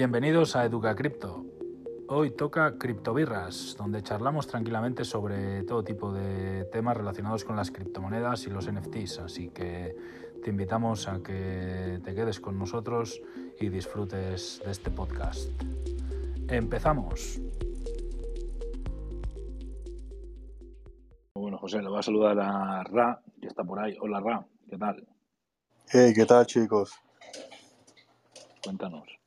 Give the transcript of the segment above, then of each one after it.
Bienvenidos a Educa Cripto. Hoy toca Criptobirras, donde charlamos tranquilamente sobre todo tipo de temas relacionados con las criptomonedas y los NFTs, así que te invitamos a que te quedes con nosotros y disfrutes de este podcast. Empezamos. Bueno, José, le voy a saludar a Ra, que está por ahí. Hola, Ra, ¿qué tal? Hey, ¿qué tal, chicos? Cuéntanos.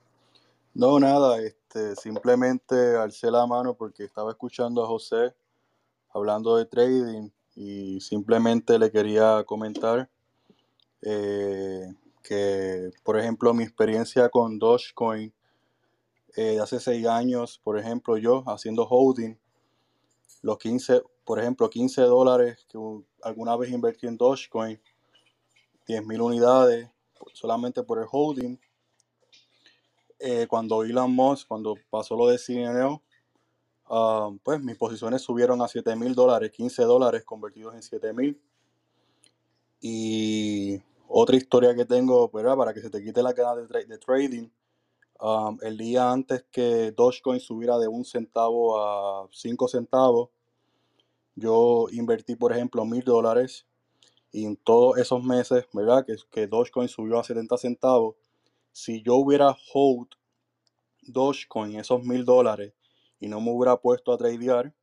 No, nada, este, simplemente alcé la mano porque estaba escuchando a José hablando de trading y simplemente le quería comentar eh, que, por ejemplo, mi experiencia con Dogecoin eh, hace seis años, por ejemplo, yo haciendo holding, los 15, por ejemplo, 15 dólares que alguna vez invertí en Dogecoin, 10 mil unidades solamente por el holding, eh, cuando Elon Musk, cuando pasó lo de CNL, ah, pues mis posiciones subieron a 7 mil dólares, 15 dólares convertidos en 7 mil. Y otra historia que tengo, ¿verdad? para que se te quite la ganas de, trading, um, el día antes que Dogecoin subiera de un centavo a 5 centavos, yo invertí, por ejemplo, mil dólares y en todos esos meses, ¿verdad? Que, que Dogecoin subió a 70 centavos, si yo hubiera hold Dogecoin esos mil dólares y no me hubiera puesto a tradear,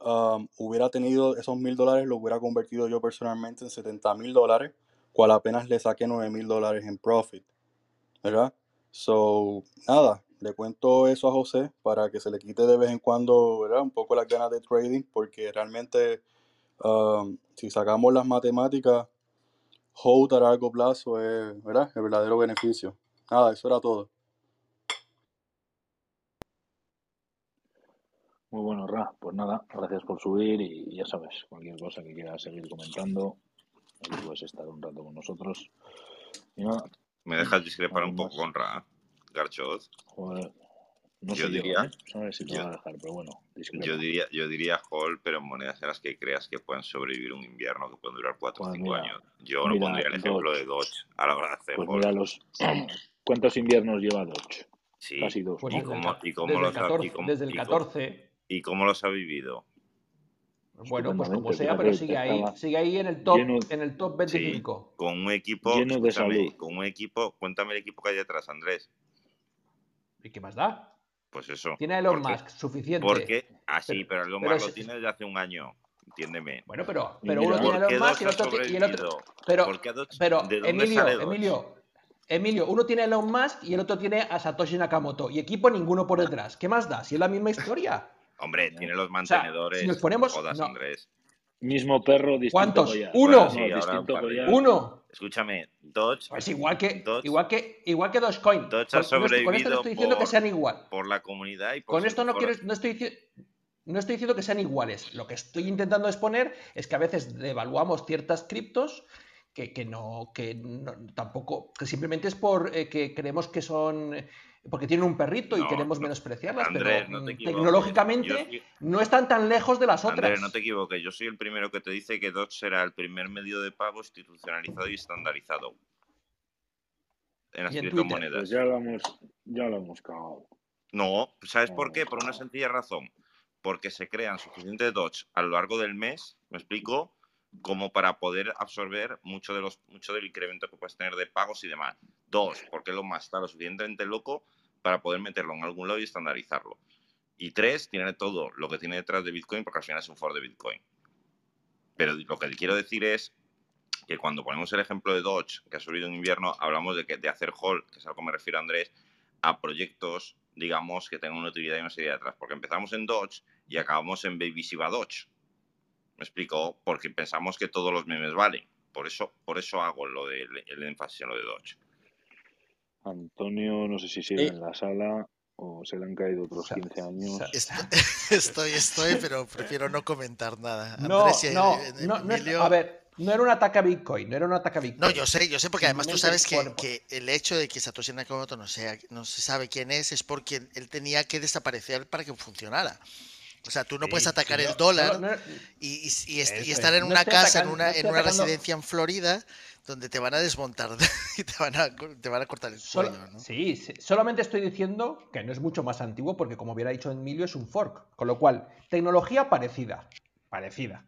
um, hubiera tenido esos mil dólares, lo hubiera convertido yo personalmente en 70 mil dólares, cual apenas le saqué 9 mil dólares en profit. ¿Verdad? So, nada, le cuento eso a José para que se le quite de vez en cuando. Un poco las ganas de trading, porque realmente, um, si sacamos las matemáticas, hold a largo plazo es, ¿verdad? El verdadero beneficio. Nada, eso era todo. Muy bueno, Ra. Pues nada, gracias por subir y ya sabes, cualquier cosa que quieras seguir comentando, puedes estar un rato con nosotros. Y nada. Me dejas discrepar un poco con Ra, Garchoz. Joder. No yo diría, yo, ¿eh? si te yo, a dejar, pero bueno, yo diría, yo diría Hall, pero en monedas en las que creas que pueden sobrevivir un invierno que pueden durar 4 o 5 años. Yo no pondría el ejemplo de Dodge a la hora de hacer pues mira los, ¿Cuántos inviernos lleva Dodge? Sí. Casi dos. Pues ¿Y, cómo, y cómo desde, los el 14, ha, desde el 14. ¿Y cómo los ha vivido? Bueno, pues como sea, pero sigue ahí, sigue ahí en el top, lleno, en el top 25. Sí, con un equipo, lleno de salud. con un equipo, cuéntame el equipo que hay detrás, Andrés. ¿Y qué más da? Pues eso. Tiene a Elon Musk, suficiente. Porque, ah, sí, pero, Elon Musk lo tiene desde hace un año. Entiéndeme. Bueno, pero, pero uno tiene Elon Musk y el otro, y el otro. Pero, pero Emilio, Emilio, Emilio, uno tiene a Elon Musk y el otro tiene a Satoshi Nakamoto. Y equipo ninguno por detrás. ¿Qué más da? Si es la misma historia. Hombre, tiene los mantenedores. O sea, si nos ponemos. Jodas, no. Andrés. Mismo perro, distinto ¿Cuántos? collar. Uno. Sí, distinto un collar. Uno. Escúchame, Dodge, Pues igual que, Dodge- igual que, igual que Dogecoin. Dodge ha esto- con esto no sobrevivido estoy diciendo que sean igual. por la comunidad y por Con esto no por- quiero, no estoy no estoy diciendo que sean iguales. Lo que estoy intentando exponer es que a veces devaluamos ciertas criptos que, que no, que no- tampoco, que simplemente es por eh, que creemos que son porque tienen un perrito y No, queremos no. menospreciarlas, Andrés, pero no te equivoques. tecnológicamente soy- no están tan lejos de las otras. Andrés, no te equivoques, yo soy el primero que te dice que Dodge será el primer medio de pago institucionalizado y estandarizado en las criptomonedas. Pues ya lo hemos, ya lo hemos cagado. No, ¿sabes por qué? Por una sencilla razón. Porque se crean suficientes Dodge a lo largo del mes, ¿me explico? Como para poder absorber mucho, de los, mucho del incremento que puedes tener de pagos y demás. Dos, porque lo más está lo suficientemente loco para poder meterlo en algún lado y estandarizarlo. Y tres, tiene todo lo que tiene detrás de Bitcoin, porque al final es un for de Bitcoin. Pero lo que quiero decir es que cuando ponemos el ejemplo de Dodge, que ha subido en invierno, hablamos de, que, de hacer hold, que es a lo que me refiero Andrés, a proyectos, digamos, que tengan una utilidad y una serie detrás. Porque empezamos en Dodge y acabamos en Baby Shiba Dodge. ¿Me explico? Porque pensamos que todos los memes valen. Por eso, por eso hago lo del el énfasis en lo de Dodge. Antonio, no sé si sigue Sí. en la sala o se le han caído otros Sa- 15 años. Estoy, estoy, pero prefiero no comentar nada. No, Andrés no, eh, no, a ver, no era un ataque a Bitcoin, no era un ataque a Bitcoin. No, yo sé, yo sé, porque además tú sabes que, que el hecho de que Satoshi Nakamoto no sea, no se sabe quién es, es porque él tenía que desaparecer para que funcionara. O sea, tú no Sí, puedes atacar no, el dólar no, no, y, y- y est- y Eso estar es. en una casa, en una, en residencia en Florida, donde te van a desmontar y te van a, te van a cortar el Solo- cuello, ¿no? Sí, sí, solamente estoy diciendo que no es mucho más antiguo porque, como hubiera dicho Emilio, es un fork. Con lo cual, tecnología parecida. Parecida.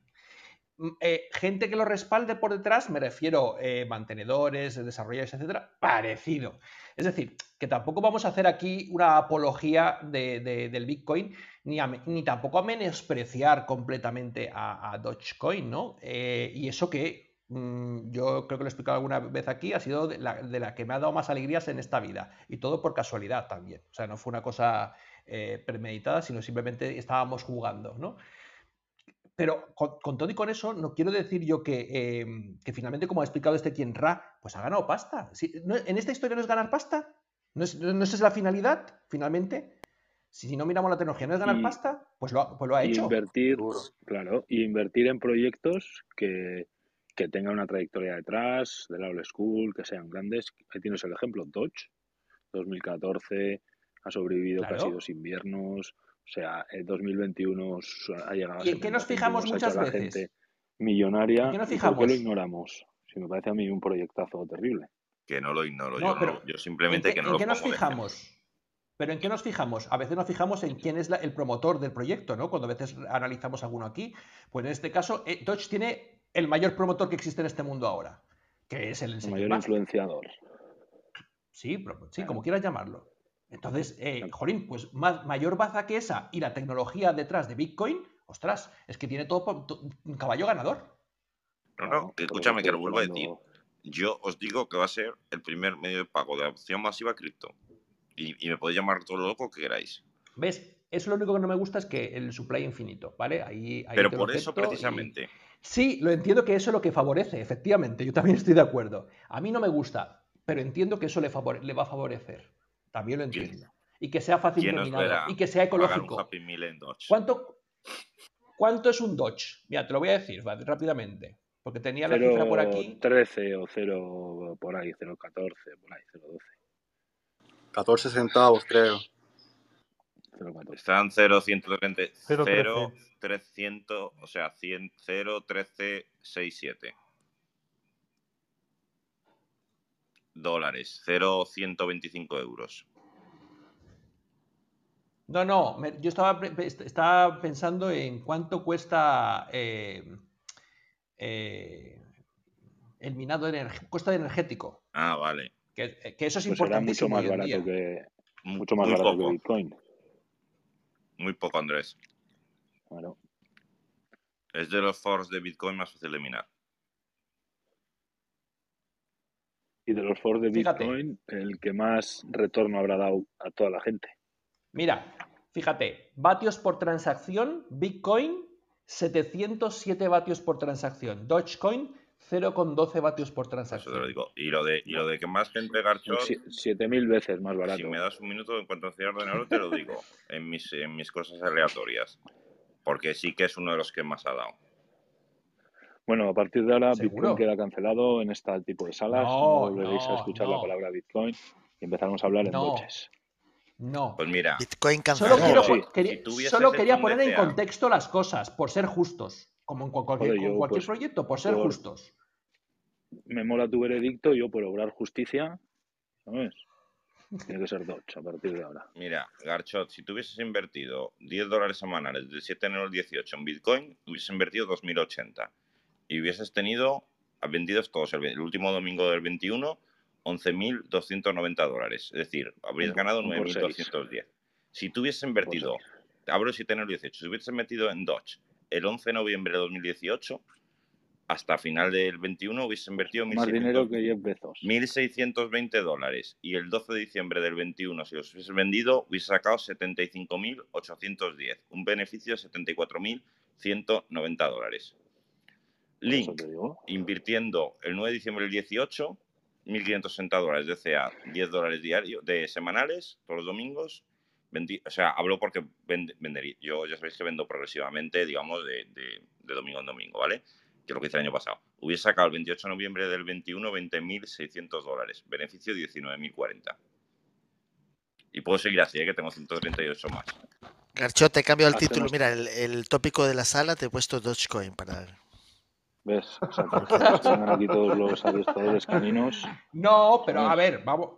Mm, eh, gente que lo respalde por detrás, me refiero eh, mantenedores, desarrolladores, etcétera, parecido. Es decir, que tampoco vamos a hacer aquí una apología de- de- del Bitcoin, ni, tampoco a menospreciar completamente a, Dogecoin, ¿no? Eh, y eso que mm, yo creo que lo he explicado alguna vez aquí, ha sido de la, que me ha dado más alegrías en esta vida. Y todo por casualidad también. O sea, no fue una cosa eh, premeditada, sino simplemente estábamos jugando, ¿no? Pero con, todo y con eso, no quiero decir yo que, eh, que finalmente, como ha explicado este quien Ra, pues ha ganado pasta. No- ¿En esta historia no es ganar pasta? ¿No es, no esa es la finalidad, finalmente? Si no miramos la tecnología, ¿no es ganar Y- pasta? Pues lo, ha- pues lo ha Y hecho. invertir, Seguro. claro, y invertir en proyectos que, que tengan una trayectoria detrás, de la old school, que sean grandes. Ahí tienes el ejemplo, Dodge, 2014, ha sobrevivido Claro. casi dos inviernos, o sea, el 2021 s- ha llegado a ¿Y en qué nos 70 fijamos muchas la veces? gente millonaria. ¿En qué nos ¿Y ¿Por qué fijamos? lo ignoramos? Si me parece a mí un proyectazo terrible. Que no lo ignoro, No, yo, pero no- yo ¿En simplemente qué, que no en lo qué nos fijamos? ¿Pero en qué nos fijamos? A veces nos fijamos en quién es la- el promotor del proyecto, ¿no? Cuando a veces analizamos alguno aquí. Pues en este caso, eh, Dodge tiene el mayor promotor que existe en este mundo ahora, que es el El mayor Musk. influenciador. Sí, sí, Claro. como quieras llamarlo. Entonces, eh, jolín, pues más, mayor baza que esa y la tecnología detrás de Bitcoin, ostras, es que tiene todo po- to- un caballo ganador. No, no, escúchame, que lo vuelvo a decir. Yo os digo que va a ser el primer medio de pago de adopción masiva cripto. Y, y me podéis llamar todo lo loco que queráis. ¿Ves? Eso lo único que no me gusta es que el supply infinito, ¿vale? Ahí, ahí Pero por eso y- precisamente. Sí, lo entiendo que eso es lo que favorece, efectivamente, yo también estoy de acuerdo. A mí no me gusta, pero entiendo que eso le, favore- le va a favorecer. También lo ¿Quién- entiendo. Y que sea fácil de ¿Quién os minar y que sea ecológico. ¿Cuánto, ¿Cuánto es un Dodge? Mira, te lo voy a decir rápidamente, porque tenía la cifra por aquí. 0.13 o 0 por ahí, 0.14, por ahí, 0.12. 14 centavos, creo. 0.14. Están 0, 130, 0, 0, 300, o sea, 100, 0, 13, 67. Dólares, 0, 125 euros. No, no, me- yo estaba, estaba pensando en cuánto cuesta eh, eh, el minado energético, costa de energético, Ah, vale. que, que eso es Pues será mucho más hoy en barato día. que Mu- mucho más muy barato poco, que Bitcoin. muy poco, Andrés. Claro. Es de los foros de Bitcoin más fácil de minar. Y de los foros de Fíjate. Bitcoin, el que más retorno habrá dado a toda la gente. Mira, fíjate, vatios por transacción, Bitcoin 707 vatios por transacción, Dogecoin 0,12 vatios por Eso te lo transacción. digo. Y lo de, y lo de que más gente Siete mil veces más barato. si me das un minuto en cuanto a ordenador, te lo digo. En mis, en mis cosas aleatorias. Porque sí que es uno de los que más ha dado. Bueno, a partir de ahora ¿Seguro? Bitcoin queda cancelado en este tipo de salas. No, No, volveréis a escuchar no. la palabra Bitcoin y empezaremos a hablar en No. noches. No. Pues mira, Bitcoin Solo, quiero, sí. quería, Si solo quería poner en contexto las cosas, por ser justos, como en cu- cualquier, yo, pues, proyecto, por ser por- justos. Me mola tu veredicto, yo por obrar justicia, ¿sabes? Tiene que ser Dodge a partir de ahora. mira, Garchot, si tú hubieses invertido 10 dólares semanales del 7 de enero al 18 en Bitcoin, hubieses invertido 2080. Y hubieses tenido, vendidos todos el, el último domingo del 21, 11.290 dólares. Es decir, habrías ganado un por 9.210. Si tú hubieses invertido, abro el 7 de enero del 18, si hubieses metido en Dodge el 11 de noviembre de 2018, hasta final del 21 hubieses invertido Más 1.600 dinero que Jeff Bezos. 1.620 dólares y el 12 de diciembre del 21, si los hubiese vendido, hubiese sacado 75.810, un beneficio de 74.190 dólares. Link, invirtiendo el 9 de diciembre del 18, 1.560 dólares de CA, 10 dólares diarios, de semanales, todos los domingos. Vendi- o sea, hablo porque vend- vendería. Yo ya sabéis que vendo progresivamente, digamos, de, de- de domingo en domingo, ¿vale? Que es lo que hice el año pasado. Hubiese sacado el 28 de noviembre del 21 20.600 dólares. Beneficio 19.040. Y puedo seguir así, ¿eh? que tengo 138 más. Garcho, te he cambiado el título. Mira, el, el tópico de la sala te he puesto Dogecoin para. ¿Ves? O sea, que aquí todos los adiestradores caninos. No, pero A ver, vamos.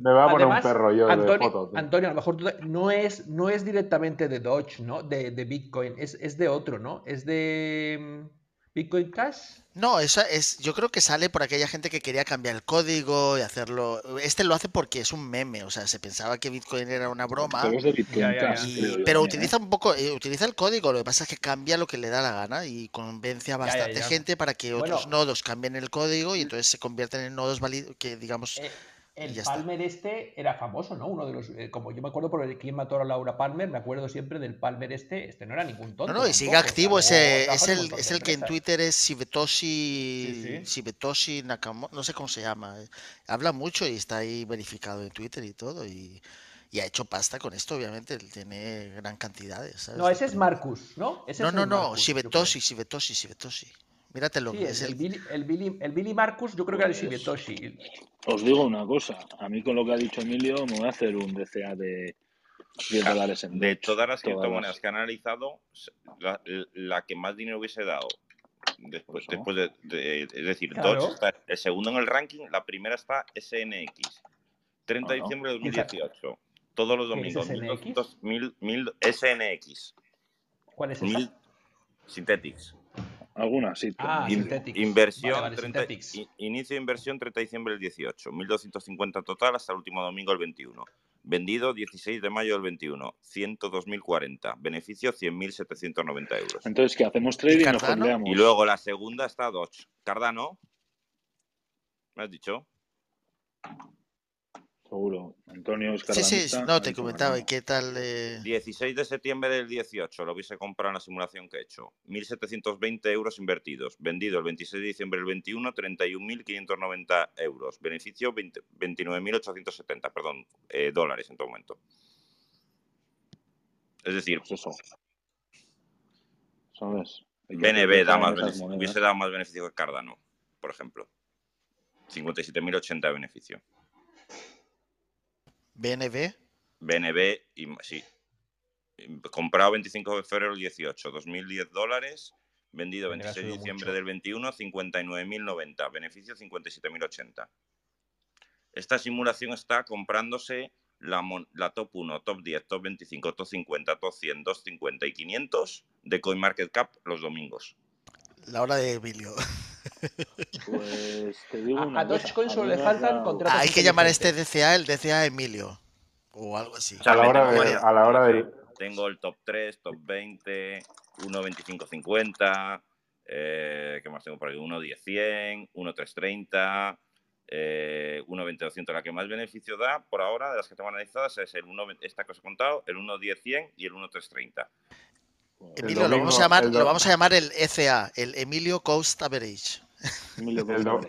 Me voy a poner un perro yo de Antonio, foto, tío. Antonio, a lo mejor tú- no es, no es directamente de Doge, ¿no? De, de Bitcoin, es, es de otro, ¿no? Es de mm, Bitcoin Cash. No, eso es. Yo creo que sale por aquella gente que quería cambiar el código y hacerlo. Este lo hace porque es un meme. O sea, se pensaba que Bitcoin era una broma. Pero de Bitcoin. Cash, y- ¿eh? utiliza un poco, eh, utiliza el código, lo que pasa es que cambia lo que le da la gana y convence a ya, bastante ya. gente para que otros Bueno. nodos cambien el código y entonces se convierten en nodos válidos que digamos Eh, el está. Palmer este era famoso, ¿no? Uno de los. eh, como yo me acuerdo por el quién mató a Laura Palmer, me acuerdo siempre del Palmer este. Este no era ningún tonto. No, no, y sigue tampoco, activo, ese, es el, es el que en. Twitter es Shibetoshi, Sí, sí. Shibetoshi Nakamoto, no sé cómo se llama. eh. Habla mucho y está ahí verificado en Twitter y todo y, y ha hecho pasta con esto, obviamente, tiene gran cantidades, ¿sabes? No, ese es Marcus, ¿no? Ese No, es no, no, Marcus, creo. Shibetoshi, Shibetoshi, Shibetoshi. Míratelo, Sí, el, es el el, Billy, el, Billy, el Billy Marcus, yo creo que era el Pues- Shibetoshi. Os digo una cosa. A mí con lo que ha dicho Emilio me voy a hacer un DCA de 10 dólares en De todas las Todas criptomonedas las- que he analizado, la, la que más dinero hubiese dado después, Pues después de, de- es decir, Claro. Dodge está el segundo en el ranking, la primera está SNX, 30 de diciembre de ¿Quién sabe? 2018, todos los ¿Qué es domingos, SNX? 1200, 1000, 1000 SNX, ¿Cuál es esa? 1000 Synthetics. Algunas sí. Ah, In-. Inversión, Vale, vale, 30 Synthetics. i- inicio de inversión 30 de diciembre del 18, 1.250 total hasta el último domingo el 21. Vendido 16 de mayo del 21, 102.040. Beneficio 100.790 euros. Entonces, ¿qué hacemos trading Cardano? fondeamos? Y luego la segunda está Dodge. Cardano. ¿Me has dicho? Seguro. Antonio es Sí, sí, no, te comentaba, ¿y qué tal? eh? 16 de septiembre del 18, lo hubiese comprado en la simulación que he hecho. 1.720 euros invertidos. Vendido el 26 de diciembre del 21, 31.590 euros. Beneficio 20 29.870, perdón, eh, dólares en todo momento. Es decir, Pues eso. ¿Sabes? BNB da más beneficio, hubiese dado más beneficio que Cardano, por ejemplo. 57.080 de beneficio. BNB, BNB, y, sí. Comprado 25 de febrero del 18, 2.010 dólares. Vendido Mira, ha 26 de subido diciembre mucho. del 21, 59.090. Beneficio 57.080. Esta simulación está comprándose la, la top 1, top 10, top 25, top 50, top 100, 250 y 500 de CoinMarketCap los domingos. la hora de Emilio. Pues te digo A, una a cosa, Dogecoin a solo le faltan contratos. Hay que llamar a este. DCA el DCA Emilio. O algo así. O sea, A la hora de, a la hora de, Tengo el top 3, top 20, 1.25.50, eh, ¿qué más tengo por ahí? 1.10.100, 1.330, eh, 1.20.200. La que más beneficio da por ahora de las que tengo analizadas es el 1, esta que os he contado, el 1.10.100 y el 1.330. Emilio, lo, domingo- vamos a llamar, el lo vamos a llamar el ECA, el Emilio Coast Average. Emilio El do-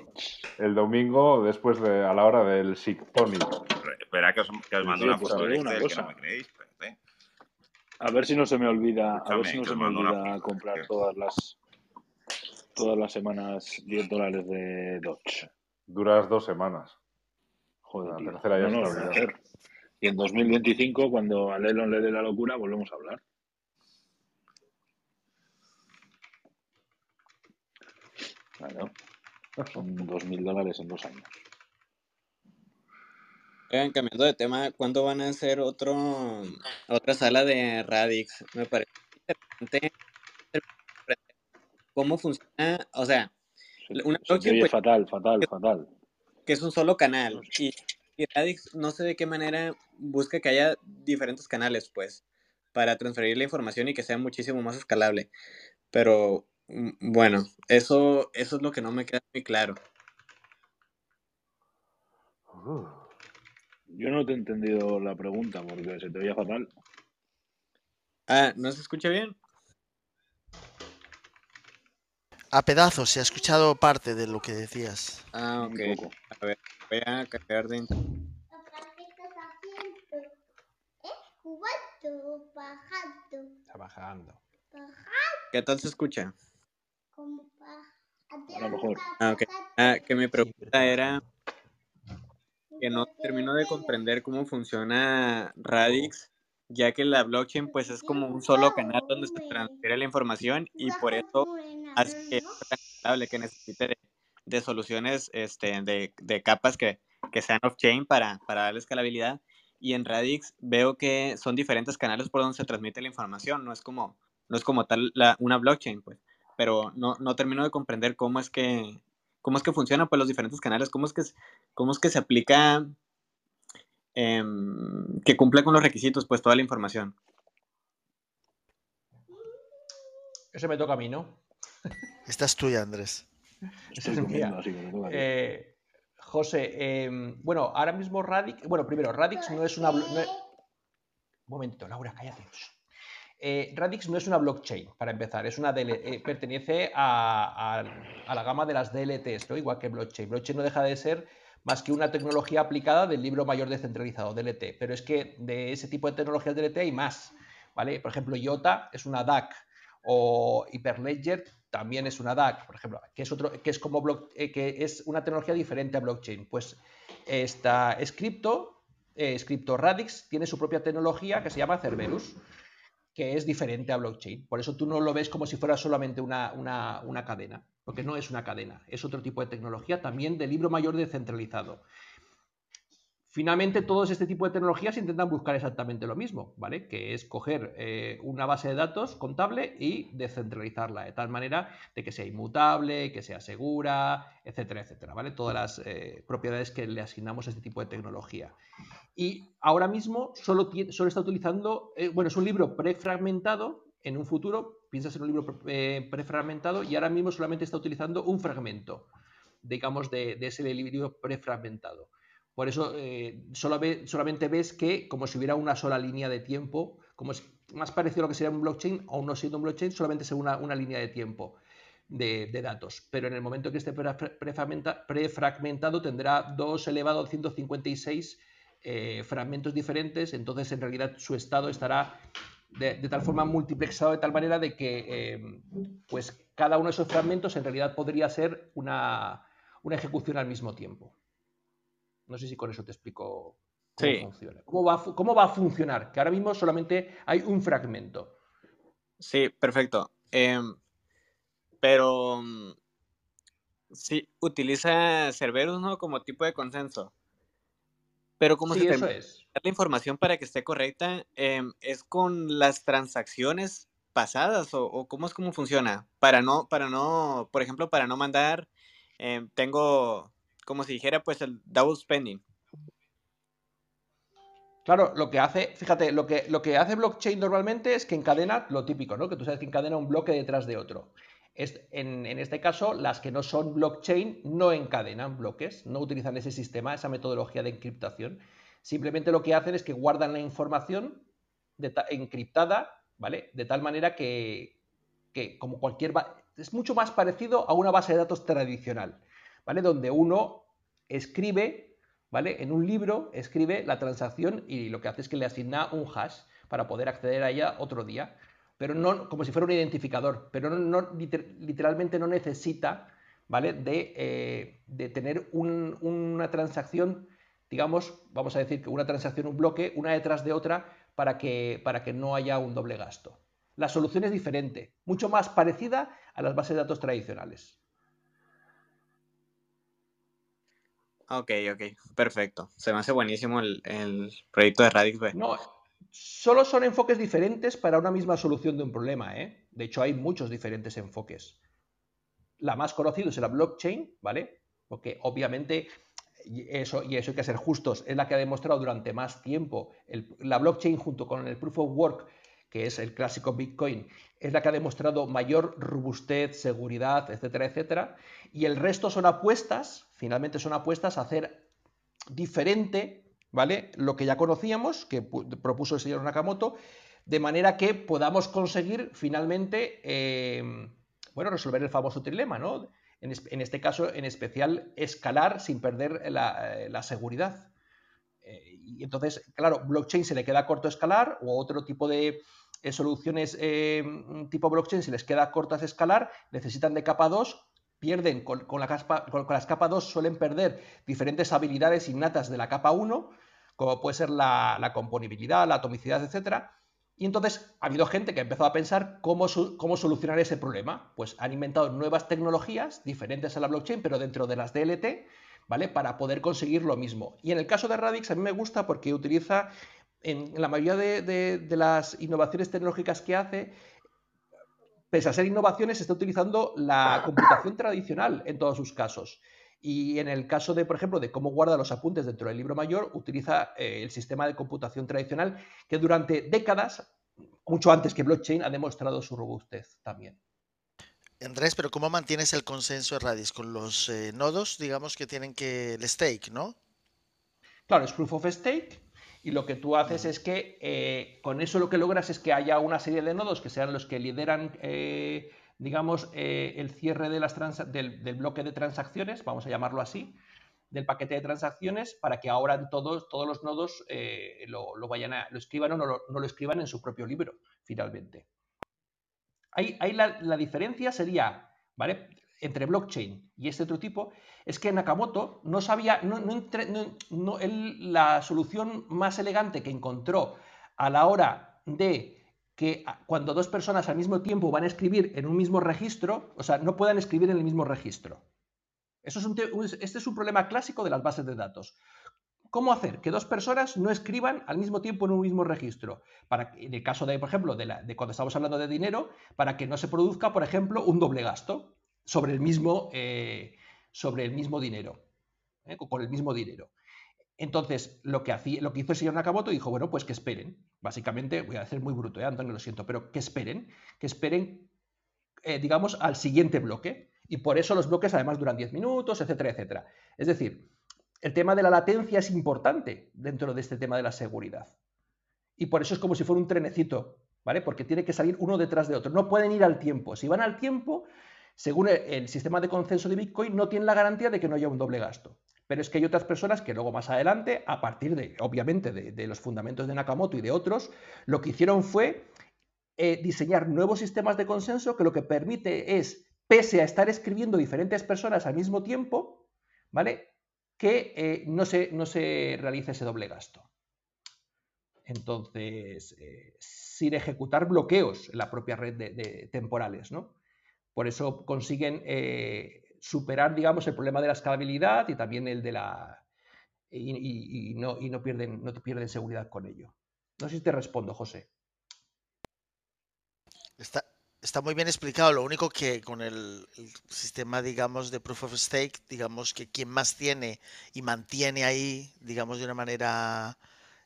el domingo, después de, a la hora del Sictonic. Espera que os, que os mando Sí, una foto te del digo una Excel, que no cosa. me creéis. espérate. A ver si no se me olvida, a ver Escúchame, si no se me olvida comprar todas las todas las semanas 10 dólares de Dodge. Duras dos semanas. Joder, La tercera ya no, no, está lo voy a olvidada. hacer. Y en 2025, cuando a Elon le dé la locura, volvemos a hablar. Claro. Son 2.000 dólares en dos años. Oigan, cambiando de tema, ¿cuándo van a hacer otro otra sala de Radix? Me parece interesante cómo funciona, o sea, Se, una se oye pues, fatal, fatal, fatal. que es un solo canal y, y Radix no sé de qué manera busca que haya diferentes canales, pues, para transferir la información y que sea muchísimo más escalable. Pero bueno, eso eso es lo que no me queda muy claro. Uh, Yo no te he entendido la pregunta porque se te oía fatal. Ah, ¿no se escucha bien? A pedazos, se ha escuchado parte de lo que decías. Ah, Un ok. poco. A ver, voy a cambiar de internet. Papá, ¿qué estás haciendo? ¿Eh? Jugando, bajando, Está bajando. bajando, ¿Qué tal se escucha? A lo mejor. Ah, ok. Ah, que mi pregunta era que no termino de comprender cómo funciona Radix ya que la blockchain pues es como un solo canal donde se transfiere la información y por eso hace que sea tan escalable, que necesite de, de soluciones este, de, de capas que, que sean off-chain para, para darle escalabilidad. Y en Radix veo que son diferentes canales por donde se transmite la información, no es como, no es como tal la, una blockchain, pues. Pero no, no termino de comprender cómo es que, cómo es que funcionan pues, los diferentes canales, cómo es que, cómo es que se aplica, em, que cumple con los requisitos, pues toda la información. Eso me toca a mí, ¿no? Esta es tuya, Andrés. Estoy es mía. comiendo, así que me toca a mí. Eh, José, em, bueno, ahora mismo Radix, bueno, primero, Radix no es una... no es- Un momentito, Laura, cállate. Eh, Radix no es una blockchain, para empezar, es una eh, pertenece a, la gama de las DLTs, ¿no? igual que blockchain. Blockchain no deja de ser más que una tecnología aplicada del libro mayor descentralizado, DLT, pero es que de ese tipo de tecnologías DLT hay más, ¿vale? Por ejemplo, IOTA es una DAC o Hyperledger también es una DAC, por ejemplo, que es otro, que es como eh, que es una tecnología diferente a blockchain. Pues esta Scripto, Scripto Radix tiene su propia tecnología que se llama Cerberus, que es diferente a blockchain. Por eso tú no lo ves como si fuera solamente una, una- una cadena, porque no es una cadena, es otro tipo de tecnología también de libro mayor descentralizado. Finalmente, todos este tipo de tecnologías intentan buscar exactamente lo mismo, ¿vale? Que es coger eh, una base de datos contable y descentralizarla de tal manera de que sea inmutable, que sea segura, etcétera, etcétera, ¿vale? Todas las eh, propiedades que le asignamos a este tipo de tecnología. Y ahora mismo solo, solo está utilizando, eh, bueno, es un libro prefragmentado, en un futuro piensas en un libro pre- prefragmentado y ahora mismo solamente está utilizando un fragmento, digamos, de ese libro prefragmentado. Por eso eh, solamente ves que como si hubiera una sola línea de tiempo, como es más parecido a lo que sería un blockchain, aún no siendo un blockchain, solamente es una, una línea de tiempo de, datos. Pero en el momento que esté pre- prefragmenta- prefragmentado tendrá 2 elevado a 156 eh, fragmentos diferentes, entonces en realidad su estado estará de, tal forma multiplexado de tal manera de que eh, pues cada uno de esos fragmentos en realidad podría ser una ejecución al mismo tiempo. No sé si con eso te explico cómo Sí. funciona. ¿Cómo va, ¿Cómo va a funcionar? Que ahora mismo solamente hay un fragmento. Sí, perfecto. Em, pero mm, sí, utiliza Cerberus, ¿no? Como tipo de consenso. Pero como Sí, se eso termina es. la información para que esté correcta, em, ¿es con las transacciones pasadas o, o cómo es cómo funciona? Para no, para no, por ejemplo, para no mandar, em, tengo, como si dijera, pues el double spending. Claro, lo que hace, fíjate, lo que, lo que hace blockchain normalmente es que encadena lo típico, ¿no? Que tú sabes que encadena un bloque detrás de otro. Es, en, en este caso, las que no son blockchain no encadenan bloques, no utilizan ese sistema, esa metodología de encriptación. Simplemente lo que hacen es que guardan la información de ta- encriptada, ¿vale? De tal manera que, que como cualquier... Es mucho más parecido a una base de datos tradicional, ¿vale? Donde uno escribe, ¿vale? En un libro escribe la transacción y lo que hace es que le asigna un hash para poder acceder a ella otro día. Pero no como si fuera un identificador, pero literalmente no necesita, ¿vale? De, eh, tener un- una transacción, digamos, vamos a decir que una transacción, un bloque, una detrás de otra, para que, para que no haya un doble gasto. La solución es diferente, mucho más parecida a las bases de datos tradicionales. Ok, ok, perfecto. Se me hace buenísimo el, el proyecto de Radix B. No, solo son enfoques diferentes para una misma solución de un problema, ¿eh? De hecho, hay muchos diferentes enfoques. La más conocida es la blockchain, ¿vale? Porque obviamente, y eso, y eso hay que ser justos, es la que ha demostrado durante más tiempo, el- la blockchain junto con el proof of work, que es el clásico Bitcoin, es la que ha demostrado mayor robustez, seguridad, etcétera, etcétera. Y el resto son apuestas, finalmente son apuestas a hacer diferente, ¿vale? Lo que ya conocíamos, que pu- propuso el señor Nakamoto, de manera que podamos conseguir finalmente, eh, bueno, resolver el famoso trilema, ¿no? En, es- en este caso, en especial, escalar sin perder la, eh, seguridad. Eh, y entonces, claro, blockchain se le queda corto escalar o otro tipo de eh, soluciones eh, tipo blockchain se les queda cortas escalar, necesitan de capa 2, pierden con, la capa, con, las capa 2 suelen perder diferentes habilidades innatas de la capa 1, como puede ser la, componibilidad, la atomicidad, etcétera. Y entonces ha habido gente que ha empezado a pensar cómo, cómo solucionar ese problema. Pues han inventado nuevas tecnologías diferentes a la blockchain, pero dentro de las DLT, ¿vale? Para poder conseguir lo mismo. Y en el caso de Radix a mí me gusta porque utiliza, en la mayoría de, las innovaciones tecnológicas que hace, pese a ser innovaciones, está utilizando la computación tradicional en todos sus casos. Y en el caso de, por ejemplo, de cómo guarda los apuntes dentro del libro mayor, utiliza eh, el sistema de computación tradicional que durante décadas, mucho antes que blockchain, ha demostrado su robustez también. Andrés, pero ¿cómo mantienes el consenso de Radix con los eh, nodos, digamos, que tienen que el stake, ¿no? Claro, es proof of stake. Y lo que tú haces es que eh, con eso lo que logras es que haya una serie de nodos que sean los que lideran digamos, eh, el cierre de las del, bloque de transacciones, vamos a llamarlo así, del paquete de transacciones, para que ahora todos, todos los nodos eh, lo, vayan a, lo escriban o no lo, escriban en su propio libro, finalmente. Ahí, la, diferencia sería, ¿vale? Entre blockchain y este otro tipo, es que Nakamoto no sabía, no, no, la solución más elegante que encontró a la hora de que cuando dos personas al mismo tiempo van a escribir en un mismo registro, o sea, no puedan escribir en el mismo registro. Eso es este es un problema clásico de las bases de datos. ¿Cómo hacer que dos personas no escriban al mismo tiempo en un mismo registro? Para, en el caso de, por ejemplo, de, cuando estamos hablando de dinero, para que no se produzca, por ejemplo, un doble gasto sobre el mismo, eh, sobre el mismo dinero, ¿eh? con el mismo dinero. Entonces, lo que, hacía, lo hizo el señor Nakamoto dijo, bueno, pues que esperen. Básicamente, voy a decir muy bruto, ¿eh, Antonio? Lo siento, pero que esperen, que esperen, eh, digamos, al siguiente bloque. Y por eso los bloques además duran 10 minutos, etcétera, etcétera. Es decir, el tema de la latencia es importante dentro de este tema de la seguridad. Y por eso es como si fuera un trenecito, ¿vale? Porque tiene que salir uno detrás de otro. No pueden ir al tiempo. Si van al tiempo, según el sistema de consenso de Bitcoin, no tienen la garantía de que no haya un doble gasto. Pero es que hay otras personas que luego más adelante, a partir de, obviamente, de, los fundamentos de Nakamoto y de otros, lo que hicieron fue eh, diseñar nuevos sistemas de consenso que lo que permite es, pese a estar escribiendo diferentes personas al mismo tiempo, ¿vale? Que eh, no, se, no se realice ese doble gasto. Entonces, eh, sin ejecutar bloqueos en la propia red de, temporales, ¿no? Por eso consiguen superar, digamos, el problema de la escalabilidad y también el de la... y, no, y no, pierden, no pierden seguridad con ello. No sé si te respondo, José. Está, está muy bien explicado. Lo único que con el, sistema, digamos, de proof of stake, digamos que quien más tiene y mantiene ahí, digamos, de una manera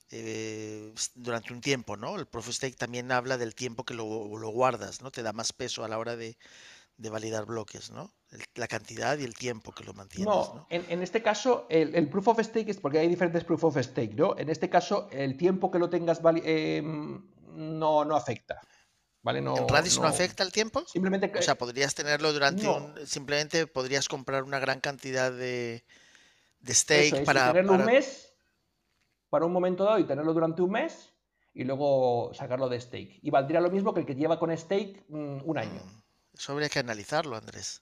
eh, durante un tiempo, ¿no? El proof of stake también habla del tiempo que lo, lo guardas, ¿no? Te da más peso a la hora de, de validar bloques, ¿no? la cantidad y el tiempo que lo mantienes. No, En, este caso, el, proof of stake es porque hay diferentes proof of stake, ¿no? En este caso, el tiempo que lo tengas em, no, no afecta. ¿Vale? No, ¿En Radis no, afecta el tiempo? Simplemente O sea, podrías tenerlo durante un. Simplemente podrías comprar una gran cantidad de, de stake para. Tenerlo un mes, para un momento dado, y tenerlo durante un mes, y luego sacarlo de stake. Y valdría lo mismo que el que lleva con stake mm, un año. Mm, eso habría que analizarlo, Andrés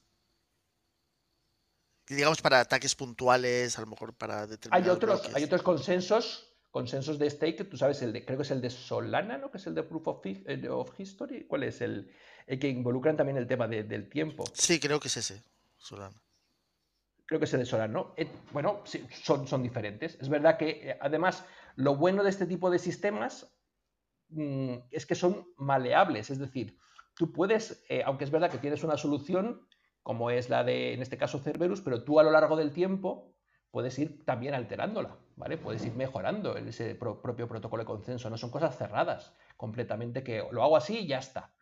digamos para ataques puntuales, a lo mejor para determinados hay otros, hay otros consensos, consensos de stake, tú sabes, el de, creo que es el de Solana, ¿no? Que es el de Proof of, eh, History. ¿Cuál es? El, el, que involucran también el tema del tiempo. Sí, creo que es ese, Solana. Creo que es el de Solana, ¿no? Eh, bueno, sí, son, son diferentes. Es verdad que, eh, además, lo bueno de este tipo de sistemas mm, es que son maleables, es decir, tú puedes, aunque es verdad que tienes una solución, como es la de, en este caso, Cerberus, pero tú a lo largo del tiempo puedes ir también alterándola, ¿vale? Puedes ir mejorando ese propio protocolo de consenso, no son cosas cerradas completamente que lo hago así y ya está.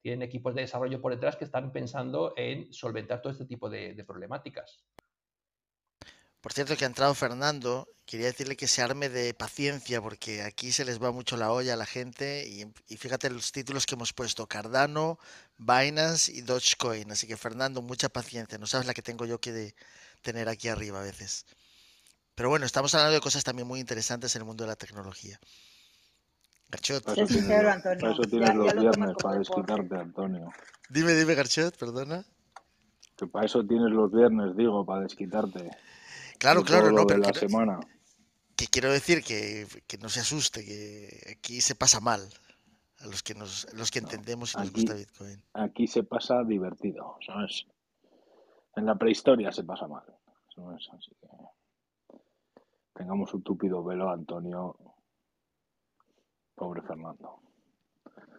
Tienen equipos de desarrollo por detrás que están pensando en solventar todo este tipo de problemáticas. Por cierto que ha entrado Fernando, quería decirle que se arme de paciencia porque aquí se les va mucho la olla a la gente y, fíjate los títulos que hemos puesto, Cardano, Binance y Dogecoin. Así que Fernando, mucha paciencia, no sabes la que tengo yo que tener aquí arriba a veces. Pero bueno, estamos hablando de cosas también muy interesantes en el mundo de la tecnología. Garchot. Para eso tienes, los viernes para desquitarte, Antonio. Dime, dime, Garchot, perdona. Que para eso tienes los viernes, digo, para desquitarte. Claro, claro, no, pero la semana. que quiero decir que, que, no se asuste, que aquí se pasa mal a los que nos, los que entendemos y nos gusta Bitcoin. Aquí se pasa divertido, ¿sabes? En la prehistoria se pasa mal, Así que tengamos un túpido velo, Antonio. Pobre Fernando.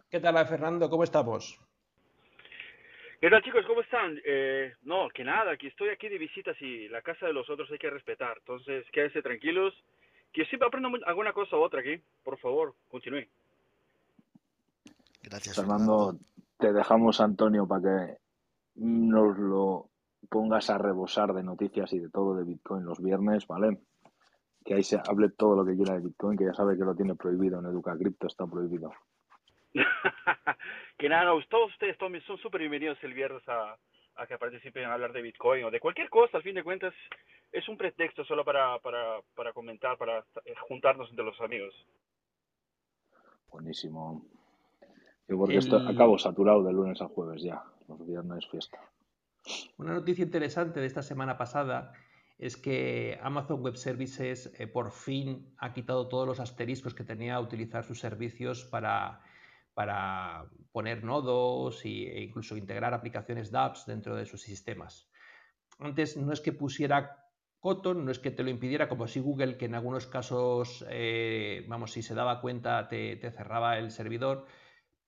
¿Qué tal, Fernando? ¿Cómo estamos? ¿Qué tal chicos? ¿Cómo están? Eh, no, que nada, que estoy aquí de visitas y la casa de los otros hay que respetar. Entonces, quédense tranquilos, que siempre aprendo alguna cosa u otra aquí. Por favor, continúe. Gracias. Fernando, te dejamos Antonio para que nos lo pongas a rebosar de noticias y de todo de Bitcoin los viernes, ¿vale? Que ahí se hable todo lo que quiera de Bitcoin, que ya sabe que lo tiene prohibido en Educa Cripto, está prohibido. que nada, todos ustedes son súper bienvenidos el viernes a, que participen en hablar de Bitcoin o de cualquier cosa, al fin de cuentas es un pretexto solo para, para, para comentar, para eh, juntarnos entre los amigos. Buenísimo. Yo porque esto acabo saturado de lunes a jueves ya, los viernes fiesta. Una noticia interesante de esta semana pasada es que Amazon Web Services eh, por fin ha quitado todos los asteriscos que tenía a utilizar sus servicios para para poner nodos e incluso integrar aplicaciones dApps dentro de sus sistemas. Antes no es que pusiera Cotton, no es que te lo impidiera, como si Google, que en algunos casos, eh, vamos, si se daba cuenta, te, cerraba el servidor.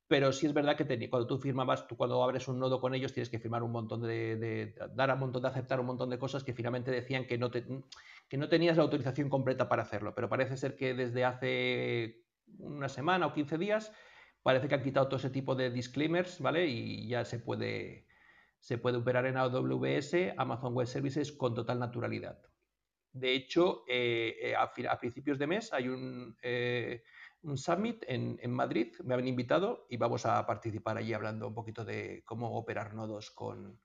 Pero sí es verdad que cuando tú firmabas, tú cuando abres un nodo con ellos tienes que firmar un montón de, dar un montón de aceptar un montón de cosas que finalmente decían que no, que no tenías la autorización completa para hacerlo. Pero parece ser que desde hace una semana o 15 días parece que han quitado todo ese tipo de disclaimers, ¿vale? Y ya se puede, se puede operar en AWS, Amazon Web Services, con total naturalidad. De hecho, eh, eh, a, principios de mes hay un, eh, un summit en, Madrid, me han invitado y vamos a participar allí hablando un poquito de cómo operar nodos con,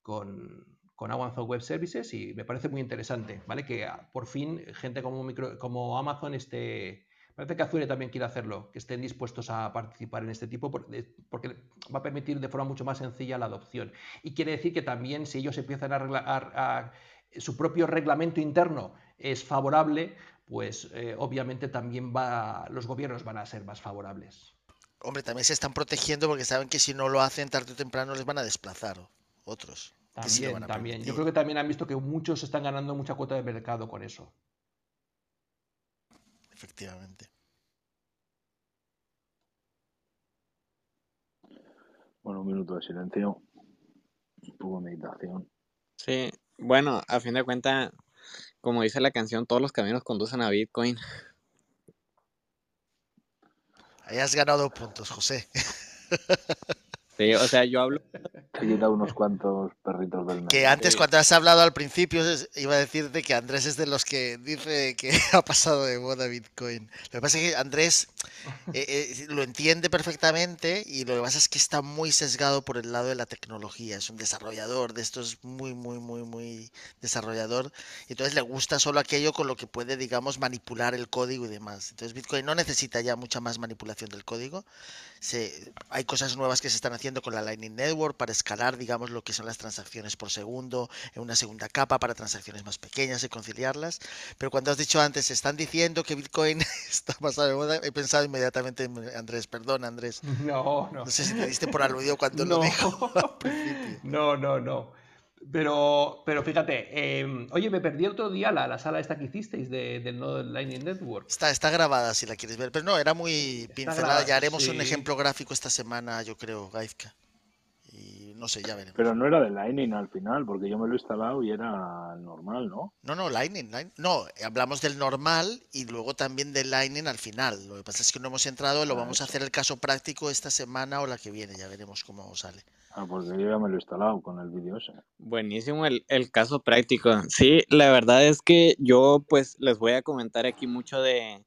con, con Amazon Web Services y me parece muy interesante, ¿vale? Que ah, por fin gente como, como Amazon esté Parece que Azure también quiere hacerlo, que estén dispuestos a participar en este tipo, porque va a permitir de forma mucho más sencilla la adopción. Y quiere decir que también si ellos empiezan a, arreglar, su propio reglamento interno es favorable, pues eh, obviamente también va, los gobiernos van a ser más favorables. Hombre, también se están protegiendo porque saben que si no lo hacen tarde o temprano les van a desplazar otros. También, también. Yo creo que también han visto que muchos están ganando mucha cuota de mercado con eso efectivamente. Bueno, un minuto de silencio, un poco de meditación. Sí, bueno, a fin de cuentas, como dice la canción, todos los caminos conducen a Bitcoin. Ahí has ganado puntos, José. Sí, o sea, yo hablo. Te quita unos cuantos perritos del Que antes, cuando has hablado al principio, iba a decirte que Andrés es de los que dice que ha pasado de moda Bitcoin. Lo que pasa es que Andrés eh, eh, lo entiende perfectamente y lo que pasa es que está muy sesgado por el lado de la tecnología. Es un desarrollador de esto, es muy, muy, muy, muy desarrollador. Y entonces le gusta solo aquello con lo que puede, digamos, manipular el código y demás. Entonces Bitcoin no necesita ya mucha más manipulación del código. Se, hay cosas nuevas que se están haciendo con la Lightning Network para escalar, digamos, lo que son las transacciones por segundo en una segunda capa para transacciones más pequeñas y conciliarlas. Pero cuando has dicho antes, están diciendo que Bitcoin está pasado de moda, he pensado inmediatamente en Andrés. Perdón, Andrés. No, no. No sé si te diste por aludido cuando lo dijo No, no, no. Pero, pero fíjate, em, oye, me perdí otro día la, la sala esta que hicisteis de, del nodo Lightning Network. Está, está grabada si la quieres ver, pero no, era muy pincelada. ya haremos un ejemplo gráfico esta semana, yo creo, Gaizka. No sé, ya veremos. Pero no era de Lightning al final, porque yo me lo he instalado y era normal, ¿no? No, no, Lightning, No, hablamos del normal y luego también del Lightning al final. Lo que pasa es que no hemos entrado, lo ah, vamos a hacer el caso práctico esta semana o la que viene, ya veremos cómo sale. Ah, porque yo ya me lo he instalado con el vídeo ese. Buenísimo el, caso práctico. Sí, la verdad es que yo pues les voy a comentar aquí mucho de,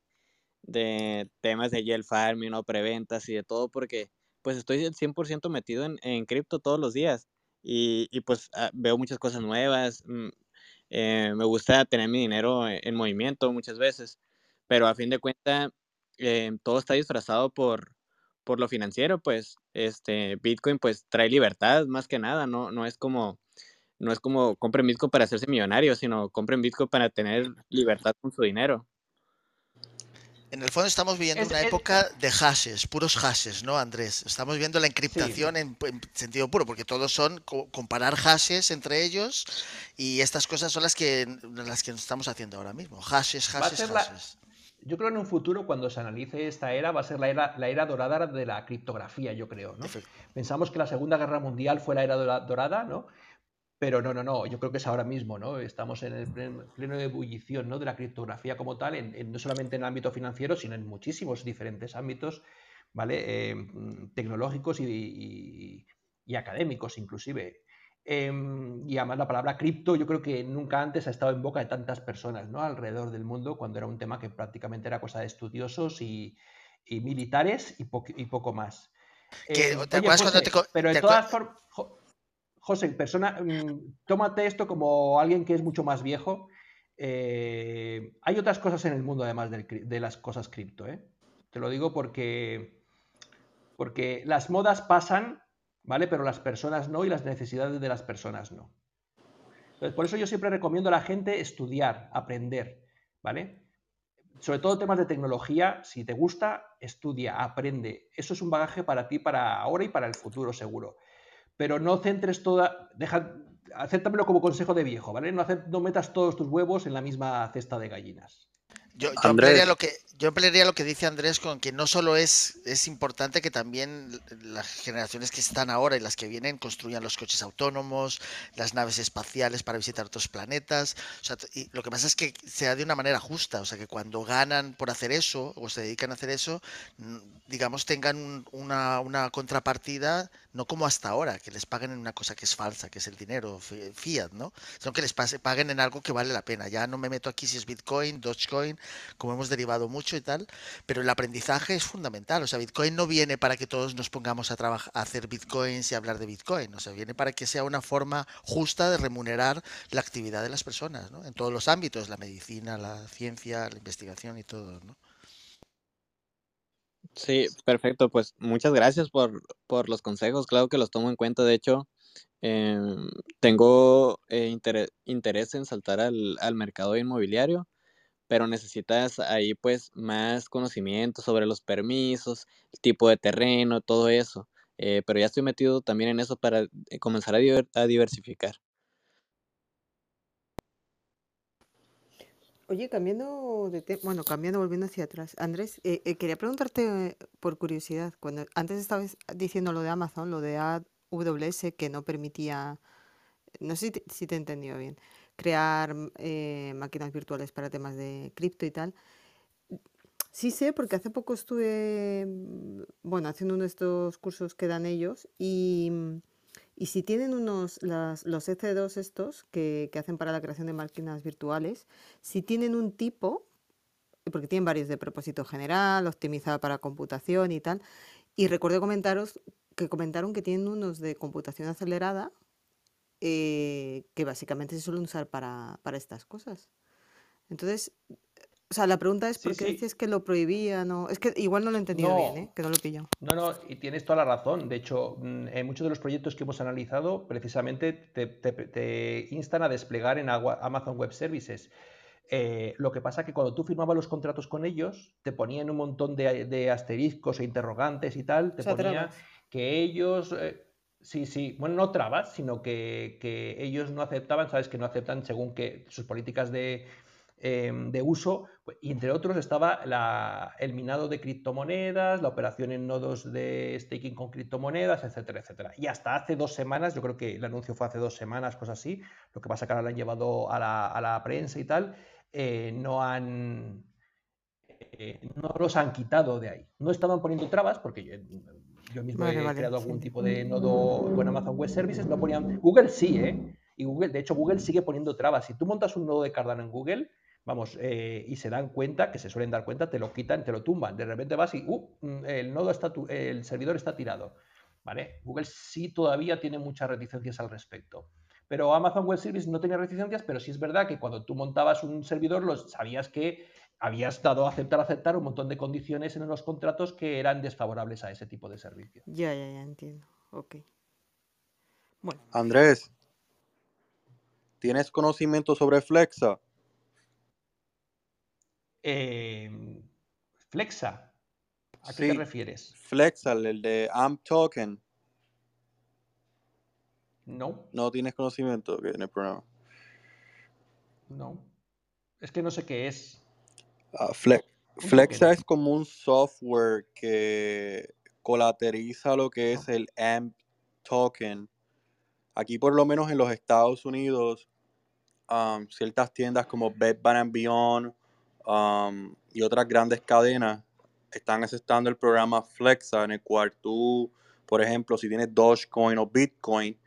temas de gel farming o preventas y de todo porque pues estoy 100% metido en, en cripto todos los días y, pues ah, veo muchas cosas nuevas. Mm, eh, me gusta tener mi dinero en, movimiento muchas veces, pero a fin de cuentas eh, todo está disfrazado por, por lo financiero, pues este Bitcoin pues trae libertad más que nada, no, no es como no es como compren Bitcoin para hacerse millonario, sino compren Bitcoin para tener libertad con su dinero. En el fondo estamos viviendo una época de hashes, puros hashes, ¿no, Andrés? Estamos viendo la encriptación en, sentido puro, porque todos son comparar hashes entre ellos y estas cosas son las que, las que estamos haciendo ahora mismo. Hashes, hashes, hashes. Yo creo en un futuro, cuando se analice esta era, va a ser la era, la era dorada de la criptografía, yo creo. ¿no? Pensamos que la Segunda Guerra Mundial fue la era dorada, ¿no? Pero no, no, no, yo creo que es ahora mismo, ¿no? Estamos en el pleno, de ebullición ¿no? de la criptografía como tal, en, no solamente en el ámbito financiero, sino en muchísimos diferentes ámbitos, ¿vale? Eh, tecnológicos y, académicos inclusive. Em, y además la palabra cripto yo creo que nunca antes ha estado en boca de tantas personas ¿no? alrededor del mundo cuando era un tema que prácticamente era cosa de estudiosos y, militares y, poco más. pero de todas formas, José, persona, mm, tómate esto como alguien que es mucho más viejo. Eh, hay otras cosas en el mundo además de, las cosas cripto. ¿eh? Te lo digo porque, porque las modas pasan, ¿vale? Pero las personas no y las necesidades de las personas no. por eso yo siempre recomiendo a la gente estudiar, aprender, ¿vale? Sobre todo temas de tecnología, si te gusta, estudia, aprende. Eso es un bagaje para ti, para ahora y para el futuro, seguro pero no centres toda, deja, acéptamelo como consejo de viejo, ¿vale? No, no metas todos tus huevos en la misma cesta de gallinas. Yo, yo lo que yo emplearía lo que dice Andrés con que no solo es, es importante que también las generaciones que están ahora y las que vienen construyan los coches autónomos, las naves espaciales para visitar otros planetas. O sea, y lo que pasa es que sea de una manera justa, o sea, que cuando ganan por hacer eso o se dedican a hacer eso, digamos, tengan una, una contrapartida, no como hasta ahora, que les paguen en una cosa que es falsa, que es el dinero, fiat, ¿no? Sino que les paguen en algo que vale la pena. Ya no me meto aquí si es Bitcoin, Dogecoin, como hemos derivado mucho y tal, pero el aprendizaje es fundamental. O sea, Bitcoin no viene para que todos nos pongamos a, a hacer Bitcoins y hablar de Bitcoin. O sea, viene para que sea una forma justa de remunerar la actividad de las personas, ¿no? En todos los ámbitos, la medicina, la ciencia, la investigación y todo, ¿no? Sí, perfecto. Pues muchas gracias por, por los consejos. Claro que los tomo en cuenta. De hecho, em, tengo eh, interés en saltar al, al mercado inmobiliario pero necesitas ahí pues más conocimiento sobre los permisos, el tipo de terreno, todo eso. Eh, pero ya estoy metido también en eso para eh, comenzar a, diversificar. Oye, cambiando de tema, bueno, cambiando, volviendo hacia atrás. Andrés, eh, quería preguntarte por curiosidad, cuando antes estabas diciendo lo de Amazon, lo de AWS, que no permitía, no sé si te he entendido bien, crear eh, máquinas virtuales para temas de cripto y tal. Sí sé, porque hace poco estuve, mm, bueno, haciendo uno de estos cursos que dan ellos y, y si tienen unos, las, los EC2 estos que, que hacen para la creación de máquinas virtuales, si tienen un tipo, porque tienen varios de propósito general, optimizada para computación y tal, y recuerdo comentaros que comentaron que tienen unos de computación acelerada, eh, que básicamente se suelen usar para, para, estas cosas. Entonces, o sea, la pregunta es por qué dices que lo prohibían o... Es que igual no lo he entendido bien, ¿eh? que no lo pillo. No, no, y tienes toda la razón. De hecho, mm, en muchos de los proyectos que hemos analizado, precisamente te, te, instan a desplegar en Amazon Web Services. Eh, lo que pasa es que cuando tú firmabas los contratos con ellos, te ponían un montón de, de asteriscos e interrogantes y tal, te ponía que ellos... Eh, Sí, sí, bueno, no trabas, sino que, ellos no aceptaban, sabes que no aceptan según que sus políticas de, em, uso, pues, y entre otros estaba el minado de criptomonedas, la operación en nodos de staking con criptomonedas, etcétera, etcétera. Y hasta hace dos semanas, yo creo que el anuncio fue hace dos semanas, cosas así, lo que pasa que ahora lo han llevado a la, prensa y tal, eh, no han... Eh, no los han quitado de ahí. No estaban poniendo trabas, porque yo mismo he creado algún tipo de nodo con Amazon Web Services, no ponían. Google sí, ¿eh? Y Google, de hecho, Google sigue poniendo trabas. Si tú montas un nodo de Cardano en Google, vamos, eh, y se dan cuenta, que se suelen dar cuenta, te lo quitan, te lo tumban. De repente vas y, uh, mm, el nodo está, el servidor está tirado. ¿Vale? Google sí todavía tiene muchas reticencias al respecto. Pero Amazon Web Services no tenía reticencias, pero sí es verdad que cuando tú montabas un servidor, los, sabías que habías dado a aceptar, aceptar un montón de condiciones en los contratos que eran desfavorables a ese tipo de servicio. Ya, ya, ya entiendo. Ok. Bueno. Andrés, ¿tienes conocimiento sobre Flexa? Em, Flexa. ¿A qué te refieres? Flexa, el de AMP Token. No. No tienes conocimiento en el programa. No. Es que no sé qué es. Ah, Flexa es como un software que colateriza lo que es el AMP token. Aquí por lo menos en los Estados Unidos, um, ciertas tiendas como Bed Bath Beyond um, y otras grandes cadenas están aceptando el programa Flexa, en el cual tú, por ejemplo, si tienes Dogecoin o Bitcoin,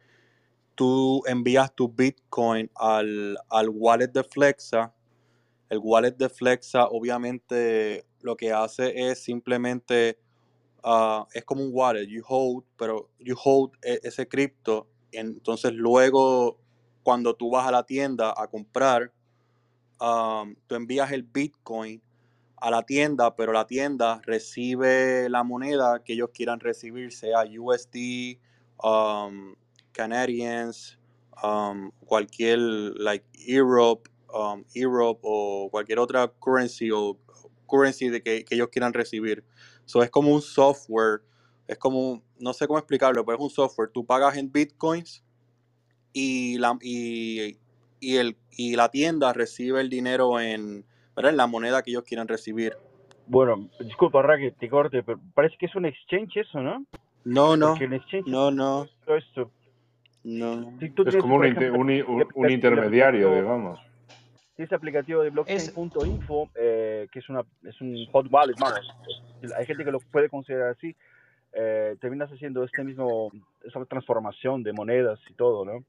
tú envías tu Bitcoin al, al wallet de Flexa. El wallet de Flexa obviamente lo que hace es simplemente Ah, es como un wallet, you hold, pero you hold e, ese cripto. Entonces luego cuando tú vas a la tienda a comprar, tú envías el Bitcoin a la tienda, pero la tienda recibe la moneda que ellos quieran recibir, sea USD, um, Canadians, cualquier, like Europe, Europe o cualquier otra currency o currency de que ellos quieran recibir. So es como un software, es como, no sé cómo explicarlo, pero es un software. Tú pagas en bitcoins y la, y, el, y la tienda recibe el dinero en, en la moneda que ellos quieran recibir. Bueno, disculpa, Raque, te corte, pero parece que es un exchange eso, ¿no? No, no. no, no. esto. No. es como un, intermediario, digamos. Ese aplicativo de blockchain.info, eh, que es, una, es un hot wallet, vamos, hay gente que lo puede considerar así, eh, terminas haciendo este mismo, esa transformación de monedas y todo, ¿no?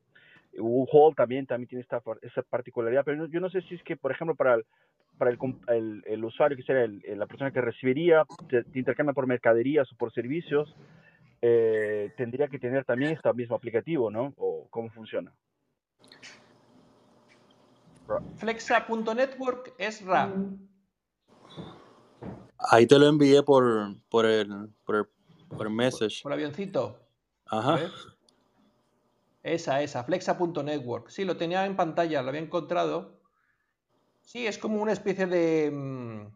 Hold también, también tiene esta, esa particularidad, pero yo no sé si es que, por ejemplo, para el, para el, el, usuario, que sería la persona que recibiría, te, intercambia por mercaderías o por servicios, eh, tendría que tener también este mismo aplicativo, ¿no? ¿O cómo funciona? Flexa.network es RA. Ahí te lo envié por, por, el, por, el, por message. Por, avioncito. Ajá. Esa, esa, flexa.network. Sí, lo tenía en pantalla, lo había encontrado. Sí, es como una especie de. Mm,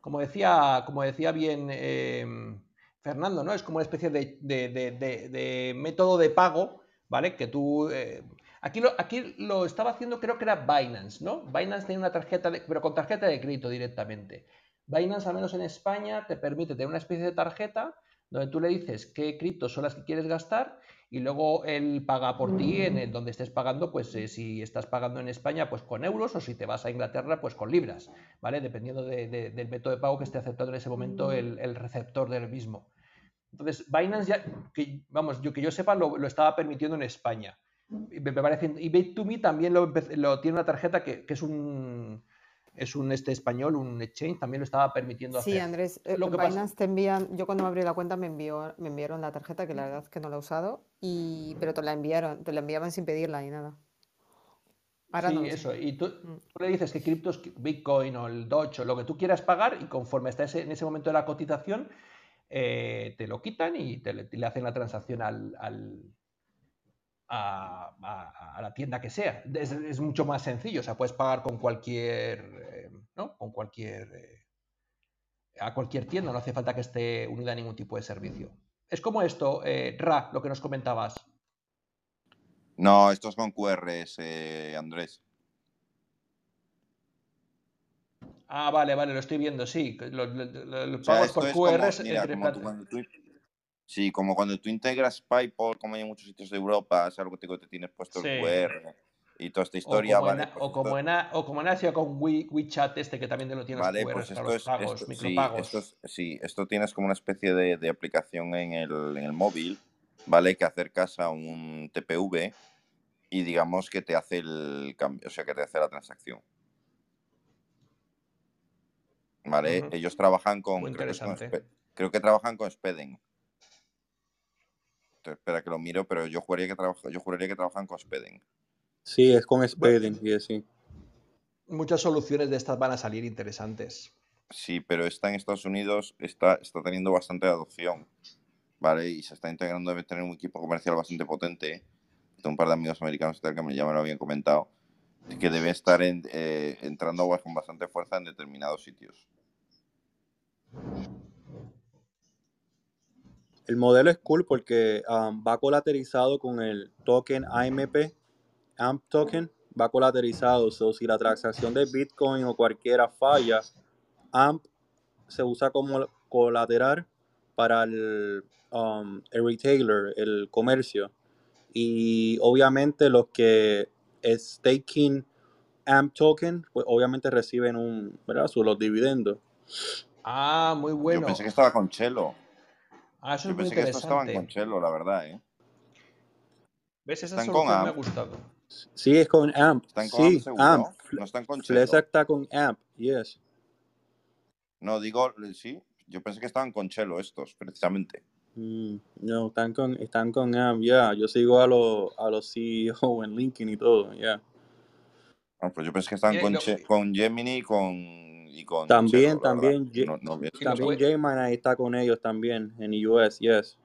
como decía, como decía bien em, Fernando, ¿no? Es como una especie de, de, método de pago, ¿vale? Que tú eh, Aquí lo, aquí lo estaba haciendo, creo que era Binance, ¿no? Binance tiene una tarjeta, pero con tarjeta de crédito directamente. Binance, al menos en España, te permite tener una especie de tarjeta donde tú le dices qué criptos son las que quieres gastar y luego él paga por ti en el donde estés pagando, pues eh, si estás pagando en España, pues con euros o si te vas a Inglaterra, pues con libras, ¿vale? Dependiendo del método de pago que esté aceptando en ese momento el, receptor del mismo. Entonces, Binance ya, que, vamos, yo que yo sepa, lo, lo estaba permitiendo en España. Me parece, y Bait2Me también lo, tiene una tarjeta que, es un es un este español, un exchange, también lo estaba permitiendo hacer. Sí, Andrés, eh, lo que Binance te envían, yo cuando me abrí la cuenta me envió, me enviaron la tarjeta, que la verdad es que no la he usado, y, pero te la enviaron, te la enviaban sin pedirla ni nada. Ahora sí, eso, y mm. tú, le dices que criptos, Bitcoin o el Doge o lo que tú quieras pagar, y conforme está en ese momento de la cotización, eh, te lo quitan y te, le hacen la transacción al, a, la tienda que sea. Es, mucho más sencillo, o sea, puedes pagar con cualquier, eh, ¿no? Con cualquier, eh, a cualquier tienda, no hace falta que esté unida a ningún tipo de servicio. Es como esto, eh, Ra, lo que nos comentabas. No, esto es con QRs, Andrés. Ah, vale, vale, lo estoy viendo, sí. Los pagos por QRs Sí, como cuando tú integras PayPal, como hay en muchos sitios de Europa, es algo que te tienes puesto el QR y toda esta historia. O como, en, o como, en, Asia con WeChat, este que también te lo tienes vale, pues esto es, pagos, micropagos. Sí, esto, sí, esto tienes como una especie de, de aplicación en el, en el, móvil, ¿vale? Que acercas a un TPV y digamos que te hace el cambio, o sea, que te hace la transacción. ¿Vale? Ellos trabajan con, creo que, creo que trabajan con Speden espera que lo miro, pero yo juraría que, trabaja, yo juraría que trabajan con Speding. Sí, es con Speding, y sí. Muchas soluciones de estas van a salir interesantes. Sí, pero esta en Estados Unidos está, está teniendo bastante adopción, ¿vale? Y se está integrando, debe tener un equipo comercial bastante potente. Tengo un par de amigos americanos que ya me lo habían comentado, que debe estar en, eh, entrando con bastante fuerza en determinados sitios. El modelo es cool porque um, va colateralizado con el token AMP, AMP token, va colateralizado. So, si la transacción de Bitcoin o cualquiera falla, AMP se usa como colateral para el, um, el retailer, el comercio. Y obviamente los que staking AMP token, pues obviamente reciben un, ¿verdad? Sus los dividendos. Ah, muy bueno. Yo pensé que estaba con Chelo. Ah, eso Yo es muy pensé que estos estaban con Chelo, la verdad, ¿eh? ¿Ves? Esa Están con solución me ha AMP. gustado. Sí, es con AMP. ¿Están con AMP Sí, seguro? AMP. ¿No están con Chelo? está con AMP, yes. No, digo, sí. Yo pensé que estaban con Chelo estos, precisamente. Mm, no, están con, están con AMP, ya. Yo sigo a los a los CEO en LinkedIn y todo, ya. Ah, pues yo pensé que estaban con, lo, con Gemini y con, y con También, Chelo, también, No, no también J-Man ahí está con ellos también, en US, yes.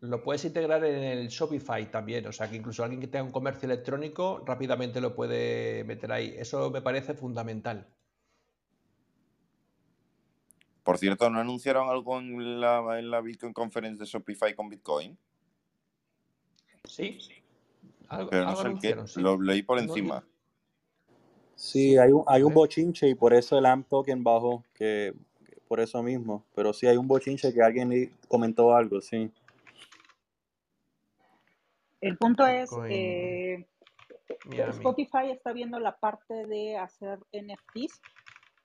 lo puedes integrar en el Shopify también. O sea, que incluso alguien que tenga un comercio electrónico rápidamente lo puede meter ahí. Eso me parece fundamental. Por cierto, ¿no anunciaron algo en la, en la Bitcoin Conference de Shopify con Bitcoin? Sí, algo, Pero no algo sé el qué. sí. Lo leí por encima. Sí, sí, hay un, hay un bochinche y por eso el AMP token bajó, que que por eso mismo. Pero sí hay un bochinche que alguien comentó algo, sí. El punto es, eh, Miami. Spotify está viendo la parte de hacer NFTs,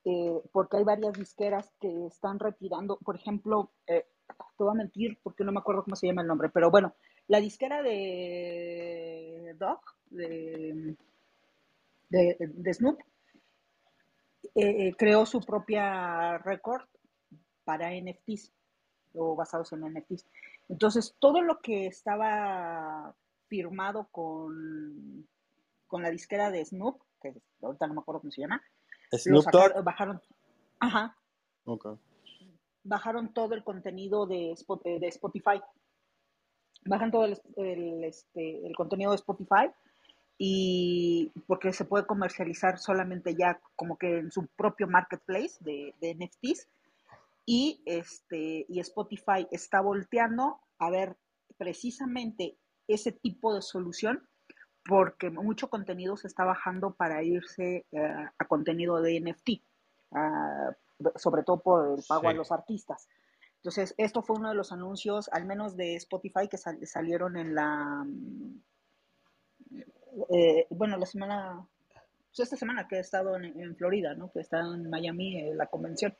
eh, porque hay varias disqueras que están retirando, por ejemplo, eh, te voy a mentir porque no me acuerdo cómo se llama el nombre, pero bueno, la disquera de Dog, de, de, de Snoop, eh, eh, creó su propia record para NFTs o basados en NFTs. Entonces, todo lo que estaba firmado con, con la disquera de Snoop, que ahorita no me acuerdo cómo se llama, Snoop sacaron, bajaron, ajá, Okay. bajaron todo el contenido de, Spo- de Spotify. Bajan todo el, el, este, el contenido de Spotify y porque se puede comercializar solamente ya como que en su propio marketplace de, de NFTs y este y Spotify está volteando a ver precisamente ese tipo de solución porque mucho contenido se está bajando para irse eh, a contenido de NFT, ah, sobre todo por el pago a los artistas. Entonces, esto fue uno de los anuncios, al menos de Spotify, que sal- salieron en la, mm, eh, bueno, la semana, pues esta semana que he estado en, en Florida, ¿no? Que está en Miami eh, la convención,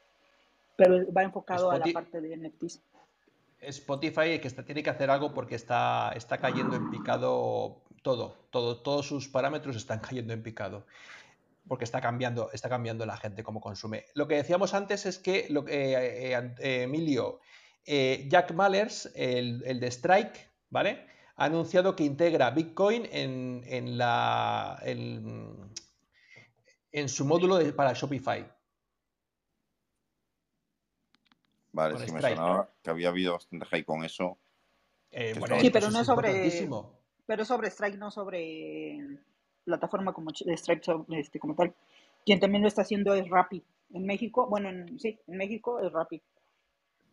pero va enfocado a la parte de NFTs. Spotify que está, tiene que hacer algo porque está, está cayendo en picado todo, todo, todos sus parámetros están cayendo en picado. Porque está cambiando, está cambiando la gente cómo consume. Lo que decíamos antes es que lo eh, eh, eh, Emilio, eh, Jack Mallers, el, el de Strike, ¿vale? Ha anunciado que integra Bitcoin en, en la, en, en su módulo de- para Shopify. Vale, Con sí me Stripe. sonaba que había habido bastante hype con eso. Eh, bueno, Sí, pero no es sobre, pero sobre Strike, no sobre plataforma como so- este, como tal. Quien también lo está haciendo es Rappi. En México, bueno, en, sí, en México es Rappi.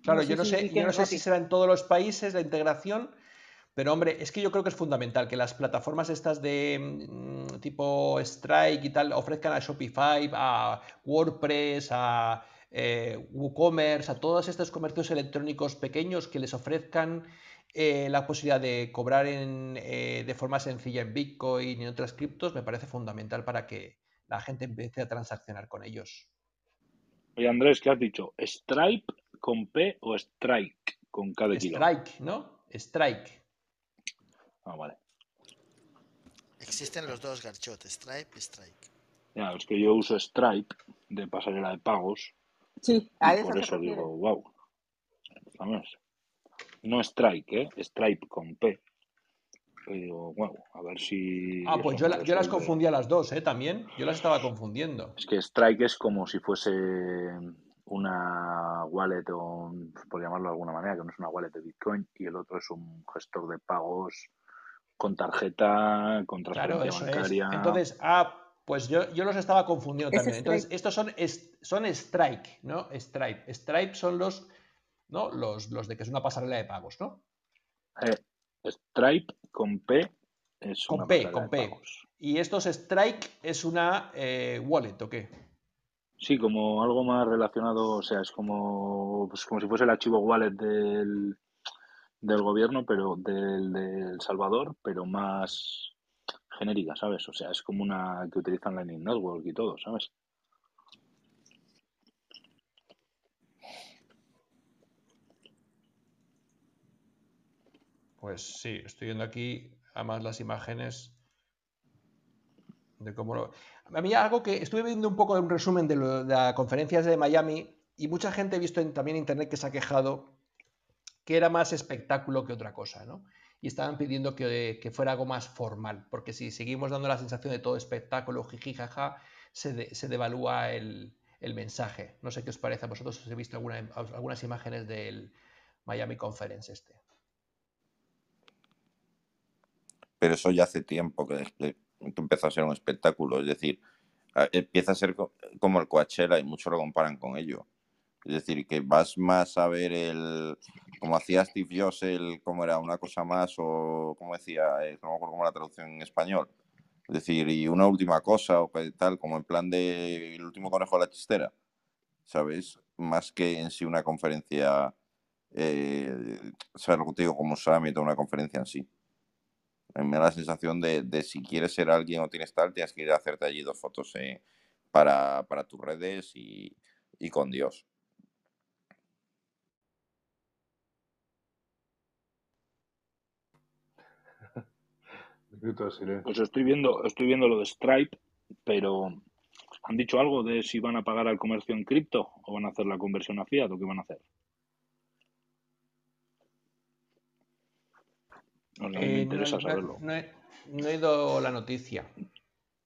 Claro, No sé yo no si sé, yo no sé si será en todos los países la integración, pero hombre, es que yo creo que es fundamental que las plataformas estas de mm, tipo Strike y tal ofrezcan a Shopify, a WordPress, a eh, WooCommerce, a todos estos comercios electrónicos pequeños que les ofrezcan eh, la posibilidad de cobrar en, eh, de forma sencilla en Bitcoin y en otras criptos, me parece fundamental para que la gente empiece a transaccionar con ellos. Oye, Andrés, ¿qué has dicho? ¿Stripe con P o Strike con K de kilo? Strike, ¿no? Strike. Ah, vale. Existen los dos, Garchot, Stripe y Strike. Ya, es que yo uso Stripe de pasarela de pagos Sí, a esa por eso refiere. digo, wow. Vamos. No Strike, ¿eh? Stripe con P. Y digo, wow, a ver si Ah, pues eso yo, la- yo las confundía las dos, ¿eh? También. Yo las estaba confundiendo. Es que Strike es como si fuese una wallet o, un- por llamarlo de alguna manera, que no es una wallet de Bitcoin, y el otro es un gestor de pagos con tarjeta, con Claro, transferencia es. bancaria. Entonces, ah, pues yo, yo los estaba confundiendo Es también. Entonces, estos son, es- son Strike, ¿no? Stripe. Stripe son los ¿no? Los, los de que es una pasarela de pagos, ¿no? Eh, Stripe con P es Con una P, pasarela con de P. pagos. Y estos Strike es una eh, wallet, ¿o qué? Sí, como algo más relacionado, o sea, es como, pues como si fuese el archivo wallet del, del gobierno, pero del, de El Salvador, pero más genérica, ¿sabes? O sea, es como una que utilizan Lightning Network y todo, ¿sabes? Pues sí, estoy viendo aquí además las imágenes de cómo lo... A mí algo que estuve viendo un poco un resumen de, lo- de las conferencias de Miami y mucha gente he visto también en internet que se ha quejado que era más espectáculo que otra cosa, ¿no? Y estaban pidiendo que, que fuera algo más formal, porque si seguimos dando la sensación de todo espectáculo, jiji, jaja, se, se devalúa el, el mensaje. No sé qué os parece a vosotros, os he visto alguna- algunas imágenes del Miami Conference este. Pero eso ya hace tiempo que, empezó a ser un espectáculo. Es decir, empieza a ser co- como el Coachella y muchos lo comparan con ello. Es decir, que vas más a ver el. Como hacía Steve Jobs, el, como era una cosa más, o como decía, eh, no me acuerdo cómo la traducción en español. Es decir, y una última cosa, o tal, como en plan de el último conejo de la chistera, ¿sabes? Más que en sí una conferencia, eh, ¿sabes lo que te digo? Como un summit o una conferencia en sí. Me da la sensación de, de si quieres ser alguien o tienes tal, tienes que ir a hacerte allí dos fotos eh, para, para tus redes y, y con Dios. Minuto de silencio. Pues estoy viendo, estoy viendo lo de Stripe, pero ¿han dicho algo de si van a pagar al comercio en cripto o van a hacer la conversión a fiat o qué van a hacer? No, no, me Eh, no, interesa no- saberlo. no he, no he ido la noticia.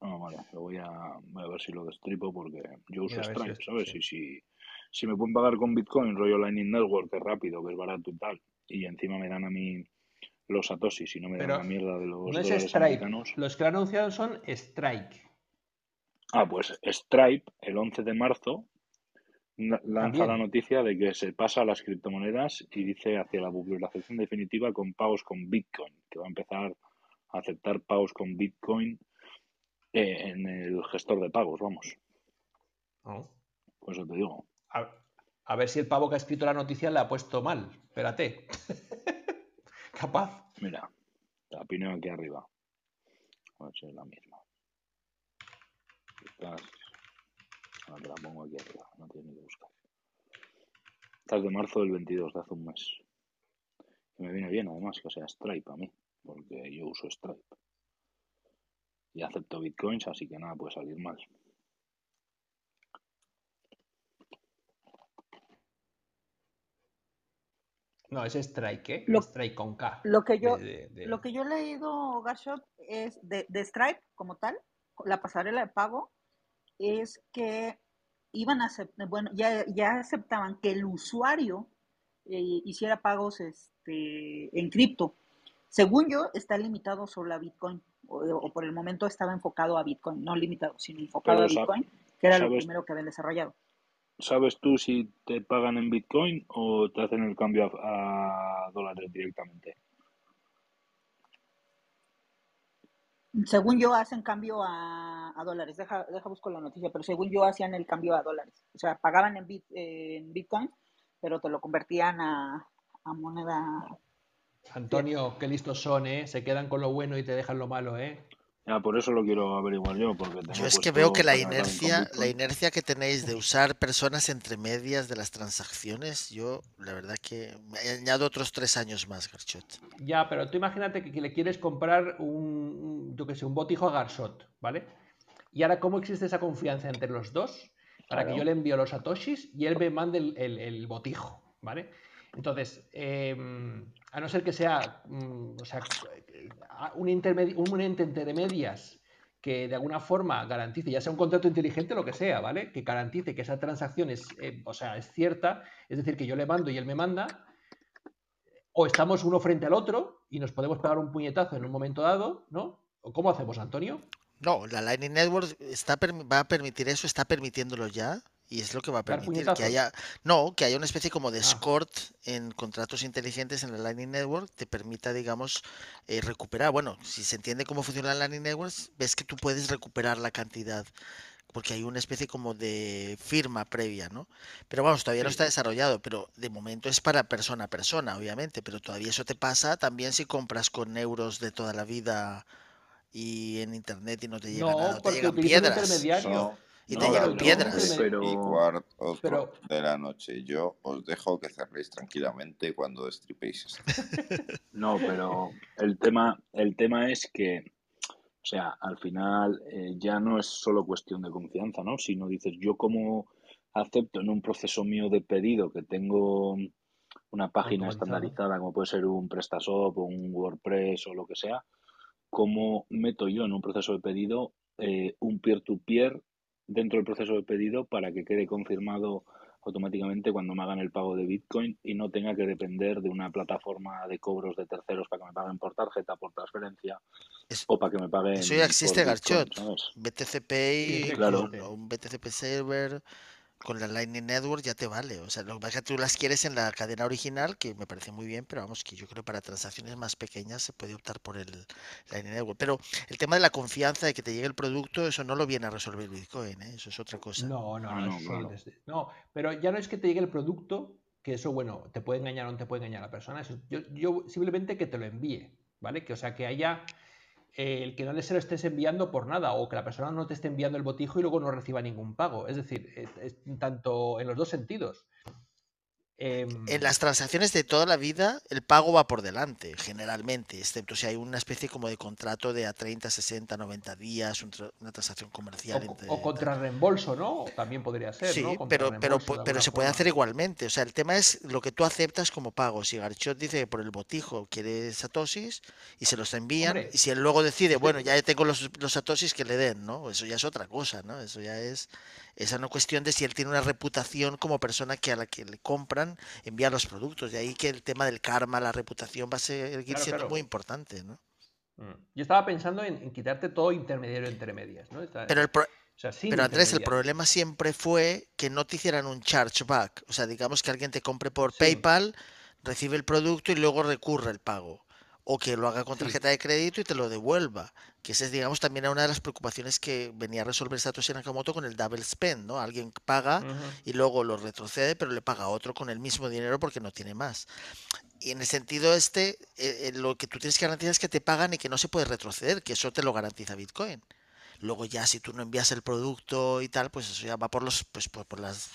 Ah, vale, lo voy a, voy a ver si lo destripo porque yo uso si Stripe, es- ¿sabes? sí. Y si, si me pueden pagar con Bitcoin, rollo Lightning Network, que es rápido, que es barato y tal, y encima me dan a mí los satoshis y no me Pero la mierda de los no es dólares Stripe. americanos. Los que lo han anunciado son Strike. Ah, pues Stripe, el 11 de marzo, lanza la noticia de que se pasa a las criptomonedas y dice hacia la popularización definitiva con pagos con Bitcoin, que va a empezar a aceptar pagos con Bitcoin eh, en el gestor de pagos, vamos. Oh. Por eso te digo. A, a ver si el pavo que ha escrito la noticia la ha puesto mal. Espérate. Capaz. Mira, la pineo aquí arriba. A ver si es la misma. Estás... Ahora te la pongo aquí arriba, no tienes ni que buscar. Esta es de marzo del 22, de hace un mes. Y me viene bien además que sea Stripe a mí, porque yo uso Stripe. Y acepto bitcoins, así que nada puede salir mal. No, es Strike, ¿eh? Lo- Strike con K. Lo que yo, De- de- de- lo que yo he leído, Garshot, es de, de Stripe como tal, la pasarela de pago, es que iban a aceptar, bueno, ya, ya aceptaban que el usuario eh, hiciera pagos este, en cripto. Según yo, está limitado solo a Bitcoin, o, o por el momento estaba enfocado a Bitcoin, no limitado, sino enfocado Pero a Bitcoin, que era lo primero que habían desarrollado. ¿Sabes tú si te pagan en bitcoin o te hacen el cambio a, a dólares directamente? Según yo, hacen cambio a, a dólares. Deja, deja busco la noticia, pero según yo, hacían el cambio a dólares. O sea, pagaban en, bit, eh, en Bitcoin, pero te lo convertían a, a moneda. Antonio, qué listos son, ¿eh? Se quedan con lo bueno y te dejan lo malo, ¿eh? Ya, por eso lo quiero averiguar yo, porque tengo Yo es que veo que la que inercia, la inercia que tenéis de usar personas entre medias de las transacciones, yo la verdad que me añado otros tres años más, Garchot. Ya, pero tú imagínate que, que le quieres comprar un, yo qué sé, un botijo a Garsot, ¿vale? Y ahora, ¿cómo existe esa confianza entre los dos para que yo le envío los satoshis y él me mande el, el- el botijo, ¿vale? Entonces, eh, a no ser que sea, mm, o sea, un, ente entre medias que de alguna forma garantice, ya sea un contrato inteligente, lo que sea, ¿vale? Que garantice que esa transacción es, eh, o sea, es cierta, es decir, que yo le mando y él me manda, o estamos uno frente al otro y nos podemos pegar un puñetazo en un momento dado, ¿no? ¿O cómo hacemos, Antonio? No, la Lightning Network está, va a permitir eso, está permitiéndolo ya Y es lo que va a permitir que haya, no, que haya una especie como de ah. escort en contratos inteligentes en la Lightning Network, te permita, digamos, eh, recuperar. Bueno, si se entiende cómo funciona la Lightning Network, ves que tú puedes recuperar la cantidad porque hay una especie como de firma previa, ¿no? Pero vamos, todavía no está desarrollado, pero de momento es para persona a persona, obviamente, pero todavía eso te pasa también si compras con euros de toda la vida y en internet y no te llega nada, te llegan piedras. Y te llegan piedras. Pero... Y cuarto de la noche. Yo os dejo que cerréis tranquilamente cuando destripéis esto. No, pero el tema, el tema es que o sea, al final eh, ya no es solo cuestión de confianza, ¿no? Sino dices, yo como acepto en un proceso mío de pedido que tengo una página estandarizada, como puede ser un PrestaShop o un WordPress o lo que sea, ¿cómo meto yo en un proceso de pedido eh, un peer-to-peer dentro del proceso de pedido para que quede confirmado automáticamente cuando me hagan el pago de Bitcoin y no tenga que depender de una plataforma de cobros de terceros para que me paguen por tarjeta, por transferencia o para que me paguen. Eso ya existe, Garchot. BTCP y claro. un BTCP server con la Lightning Network ya te vale. O sea, lo que pasa es que tú las quieres en la cadena original, que me parece muy bien, pero vamos, que yo creo que para transacciones más pequeñas se puede optar por el Lightning Network. Pero el tema de la confianza de que te llegue el producto, eso no lo viene a resolver Bitcoin, ¿eh? eso es otra cosa. No, no, no, no, no, pero ya no es que te llegue el producto, que eso, bueno, te puede engañar o no te puede engañar a la persona. yo, yo simplemente que te lo envíe, ¿vale? Que o sea, que haya el que no le se lo estés enviando por nada o que la persona no te esté enviando el botijo y luego no reciba ningún pago. Es decir, es, tanto en los dos sentidos. Em, en las transacciones de toda la vida, el pago va por delante, generalmente, excepto si hay una especie como de contrato de a 30, 60, 90 días, una transacción comercial. O, contra reembolso, ¿no? También podría ser. Sí, pero, pero, pero se puede hacer igualmente. O sea, el tema es lo que tú aceptas como pago. Si Garchot dice que por el botijo quiere satosis y se los envían, y si él luego decide, bueno, ya tengo los, los satosis que le den, ¿no? Eso ya es otra cosa, ¿no? Eso ya es esa no cuestión de si él tiene una reputación como persona que a la que le compran envía los productos. De ahí que el tema del karma, la reputación va a seguir siendo muy importante, ¿no? Mm. Yo estaba pensando en, quitarte todo intermediario entre medias, ¿no? pero, pero Andrés, el problema siempre fue que no te hicieran un chargeback. O sea, digamos que alguien te compre por PayPal, recibe el producto y luego recurre el pago o que lo haga con tarjeta de crédito y te lo devuelva. Que esa es, digamos, también una de las preocupaciones que venía a resolver Satoshi Nakamoto con el double spend, ¿no? Alguien paga y luego lo retrocede, pero le paga a otro con el mismo dinero porque no tiene más. Y en el sentido este, eh, eh, lo que tú tienes que garantizar es que te pagan y que no se puede retroceder, que eso te lo garantiza Bitcoin. Luego ya si tú no envías el producto y tal, pues eso ya va por los pues por las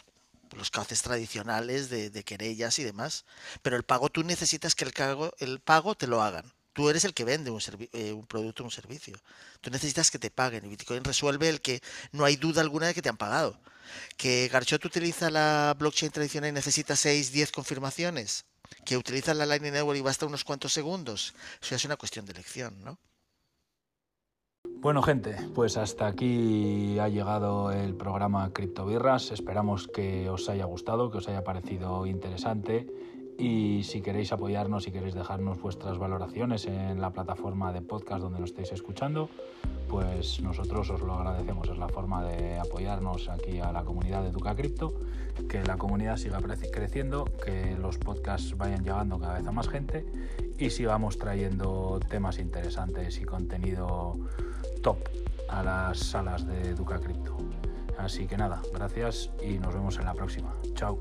los cauces tradicionales de, querellas y demás. Pero el pago, tú necesitas que el, pago, el pago te lo hagan. Tú eres el que vende un, eh, un producto o un servicio. Tú necesitas que te paguen. Y Bitcoin resuelve el que no hay duda alguna de que te han pagado. Que Garchot utiliza la blockchain tradicional y necesita 6, 10 confirmaciones. Que utiliza la Lightning Network y basta unos cuantos segundos. Eso es una cuestión de elección, ¿no? Bueno, gente, pues hasta aquí ha llegado el programa Criptobirras. Esperamos que os haya gustado, que os haya parecido interesante. Y si queréis apoyarnos, si queréis dejarnos vuestras valoraciones en la plataforma de podcast donde nos estéis escuchando, pues nosotros os lo agradecemos. Es la forma de apoyarnos aquí a la comunidad de Duca Cripto, que la comunidad siga creciendo, que los podcasts vayan llegando cada vez a más gente y sigamos trayendo temas interesantes y contenido top a las salas de Duca Crypto. Así que nada, gracias y nos vemos en la próxima. Chao.